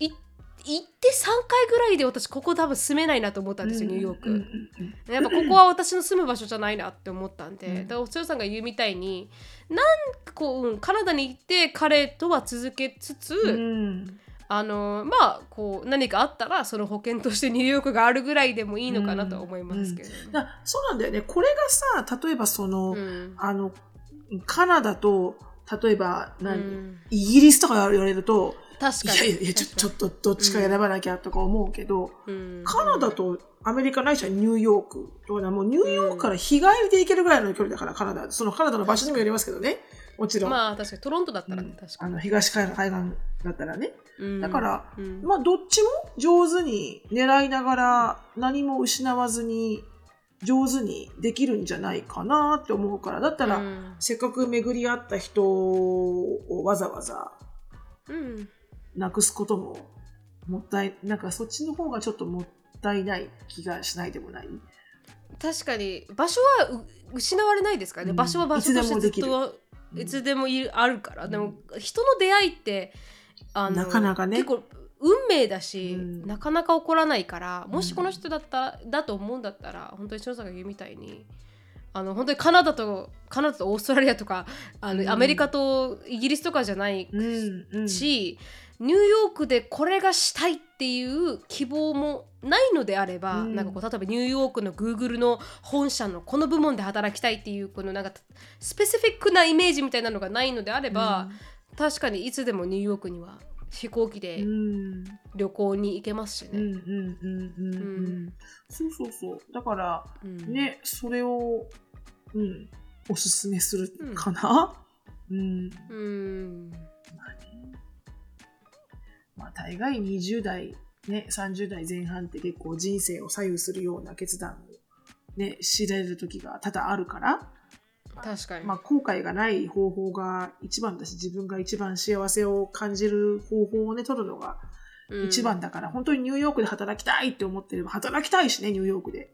い行って3回ぐらいで私ここ多分住めないなと思ったんですよ、ニューヨーク。うんうんうん。やっぱここは私の住む場所じゃないなって思ったんで、うん。だからおつよさんが言うみたいになんかこう、うんカナダに行って彼とは続けつつ、うんあのまあこう何かあったらその保険としてニューヨークがあるぐらいでもいいのかなとは思いますけど、だそうなんだよね。これがさ、例えばその、うん。あの、カナダと、例えば何、うん。イギリスとか言われると、い確かに。やいやいや、ちょちょっとどっちか選ばなきゃとか思うけど、うん。カナダとアメリカないしはニューヨークとかもうニューヨークから日帰りで行けるぐらいの距離だから、カナダ。そのカナダの場所にもよりますけどね。もちろん。まあ確かにトロントだったらね、うん。確かあの東海岸だったらね。に。だから、うん。まあどっちも上手に狙いながら何も失わずに上手にできるんじゃないかなって思うから。だったら、うん。せっかく巡り合った人をわざわざうん。なくすことももったいなんかそっちの方がちょっともったいない気がしないでもない？確かに場所はう失われないですからね、うん。場所は場所としてずっといつでもいるあるから、でも人の出会いってあのなかなかね。結構運命だし、うん。なかなか起こらないからもしこの人だっただと思うんだったら本当に翔さんが言うみたいにあの本当にカナダとカナダとオーストラリアとかあの、うん。アメリカとイギリスとかじゃないうん。うん。し、ニューヨークでこれがしたいっていう希望もないのであれば、うん。なんかこう例えばニューヨークのグーグルの本社のこの部門で働きたいっていうこのなんかスペシフィックなイメージみたいなのがないのであれば、確かにいつでもニューヨークには飛行機うでん。旅行に行けますしね。うんうんうんうんうん。そうそうそう。だからうん。ねそれをうんおすすめするかな？うん。うんまあ大概20代ね30代前半って結構人生を左右するような決断をね知れる時が多々あるから確かに、まあ、後悔がない方法が一番だし自分が一番幸せを感じる方法をね取るのがうん。一番だから、本当にニューヨークで働きたいって思ってれば働きたいしねニューヨークで、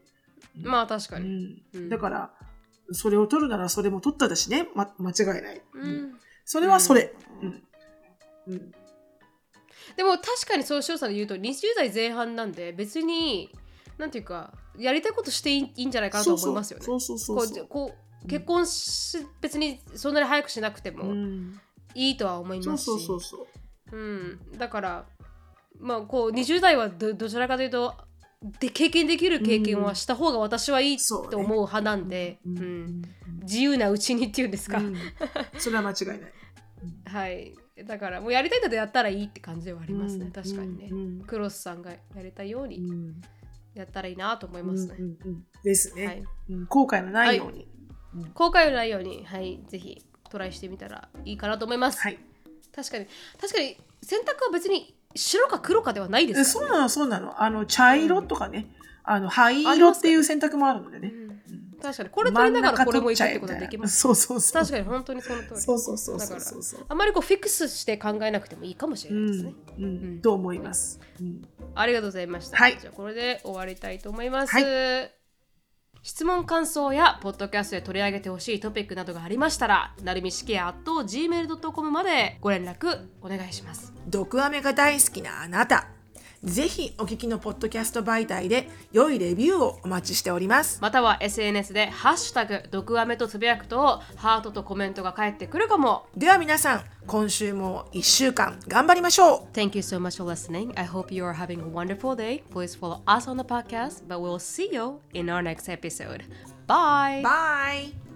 まあ確かうに。ん。うん。だからそれを取るならそれも取っただしね、ま、間違いない、うん。それはそれ、うん。うんでも確かにそう翔さんで言うと20代前半なんで別になんていうかやりたいことしていいんじゃないかなと思いますよね。そうそうそうこそう。うこう結婚し別にそんなに早くしなくてもうん。いいとは思いますし、そうそうそうう。ん、だからまあこう20代はどどちらかというとで経験できる経験はした方が私はいいと思う派なんで、うん。うん。うん。自由なうちにっていうんですか、うん。それは間違いない。はいだからもうやりたいことやったらいいって感じではありますね、うん。確かにね、うん。クロスさんがやりたいよううにん。やったらいいなと思いますね、うんうんうん。ですね、はい、うん。後悔のないように。後悔のないように、はい、ぜひトライしてみたらいいかなと思います、はい。確かに。確かに選択は別に白か黒かではないでえすね、そうなのそうなの。あの茶色とかね、あの灰色っていう選択もあるのでね、うん確かに。これ取りながらこれもいくってことはできます。そうそうそう。確かに本当にその通り。そうそうそうそう。そうそうあまりこうフィックスして考えなくてもいいかもしれうないですね、んうん、うん。と思います、うん。ありがとうございました、はい。じゃあこれで終わりたいと思います、は質問感想やポッドキャストで取り上げてほしいトピックなどがありましたらなるみしきや gmail.com までご連絡お願いします。毒アメが大好きなあなたぜひお聞きのポッドキャスト媒体で良いレビューをお待ちしておりますまたは SNS で「ハッシュタグ毒アメ」とつぶやくとハートとコメントが返ってくるかもでは皆さん今週も1週間頑張りましょう Thank you so much for listening. I hope you are having a wonderful day. Please follow us on the podcast, but we'll see you in our next episode. Bye. Bye!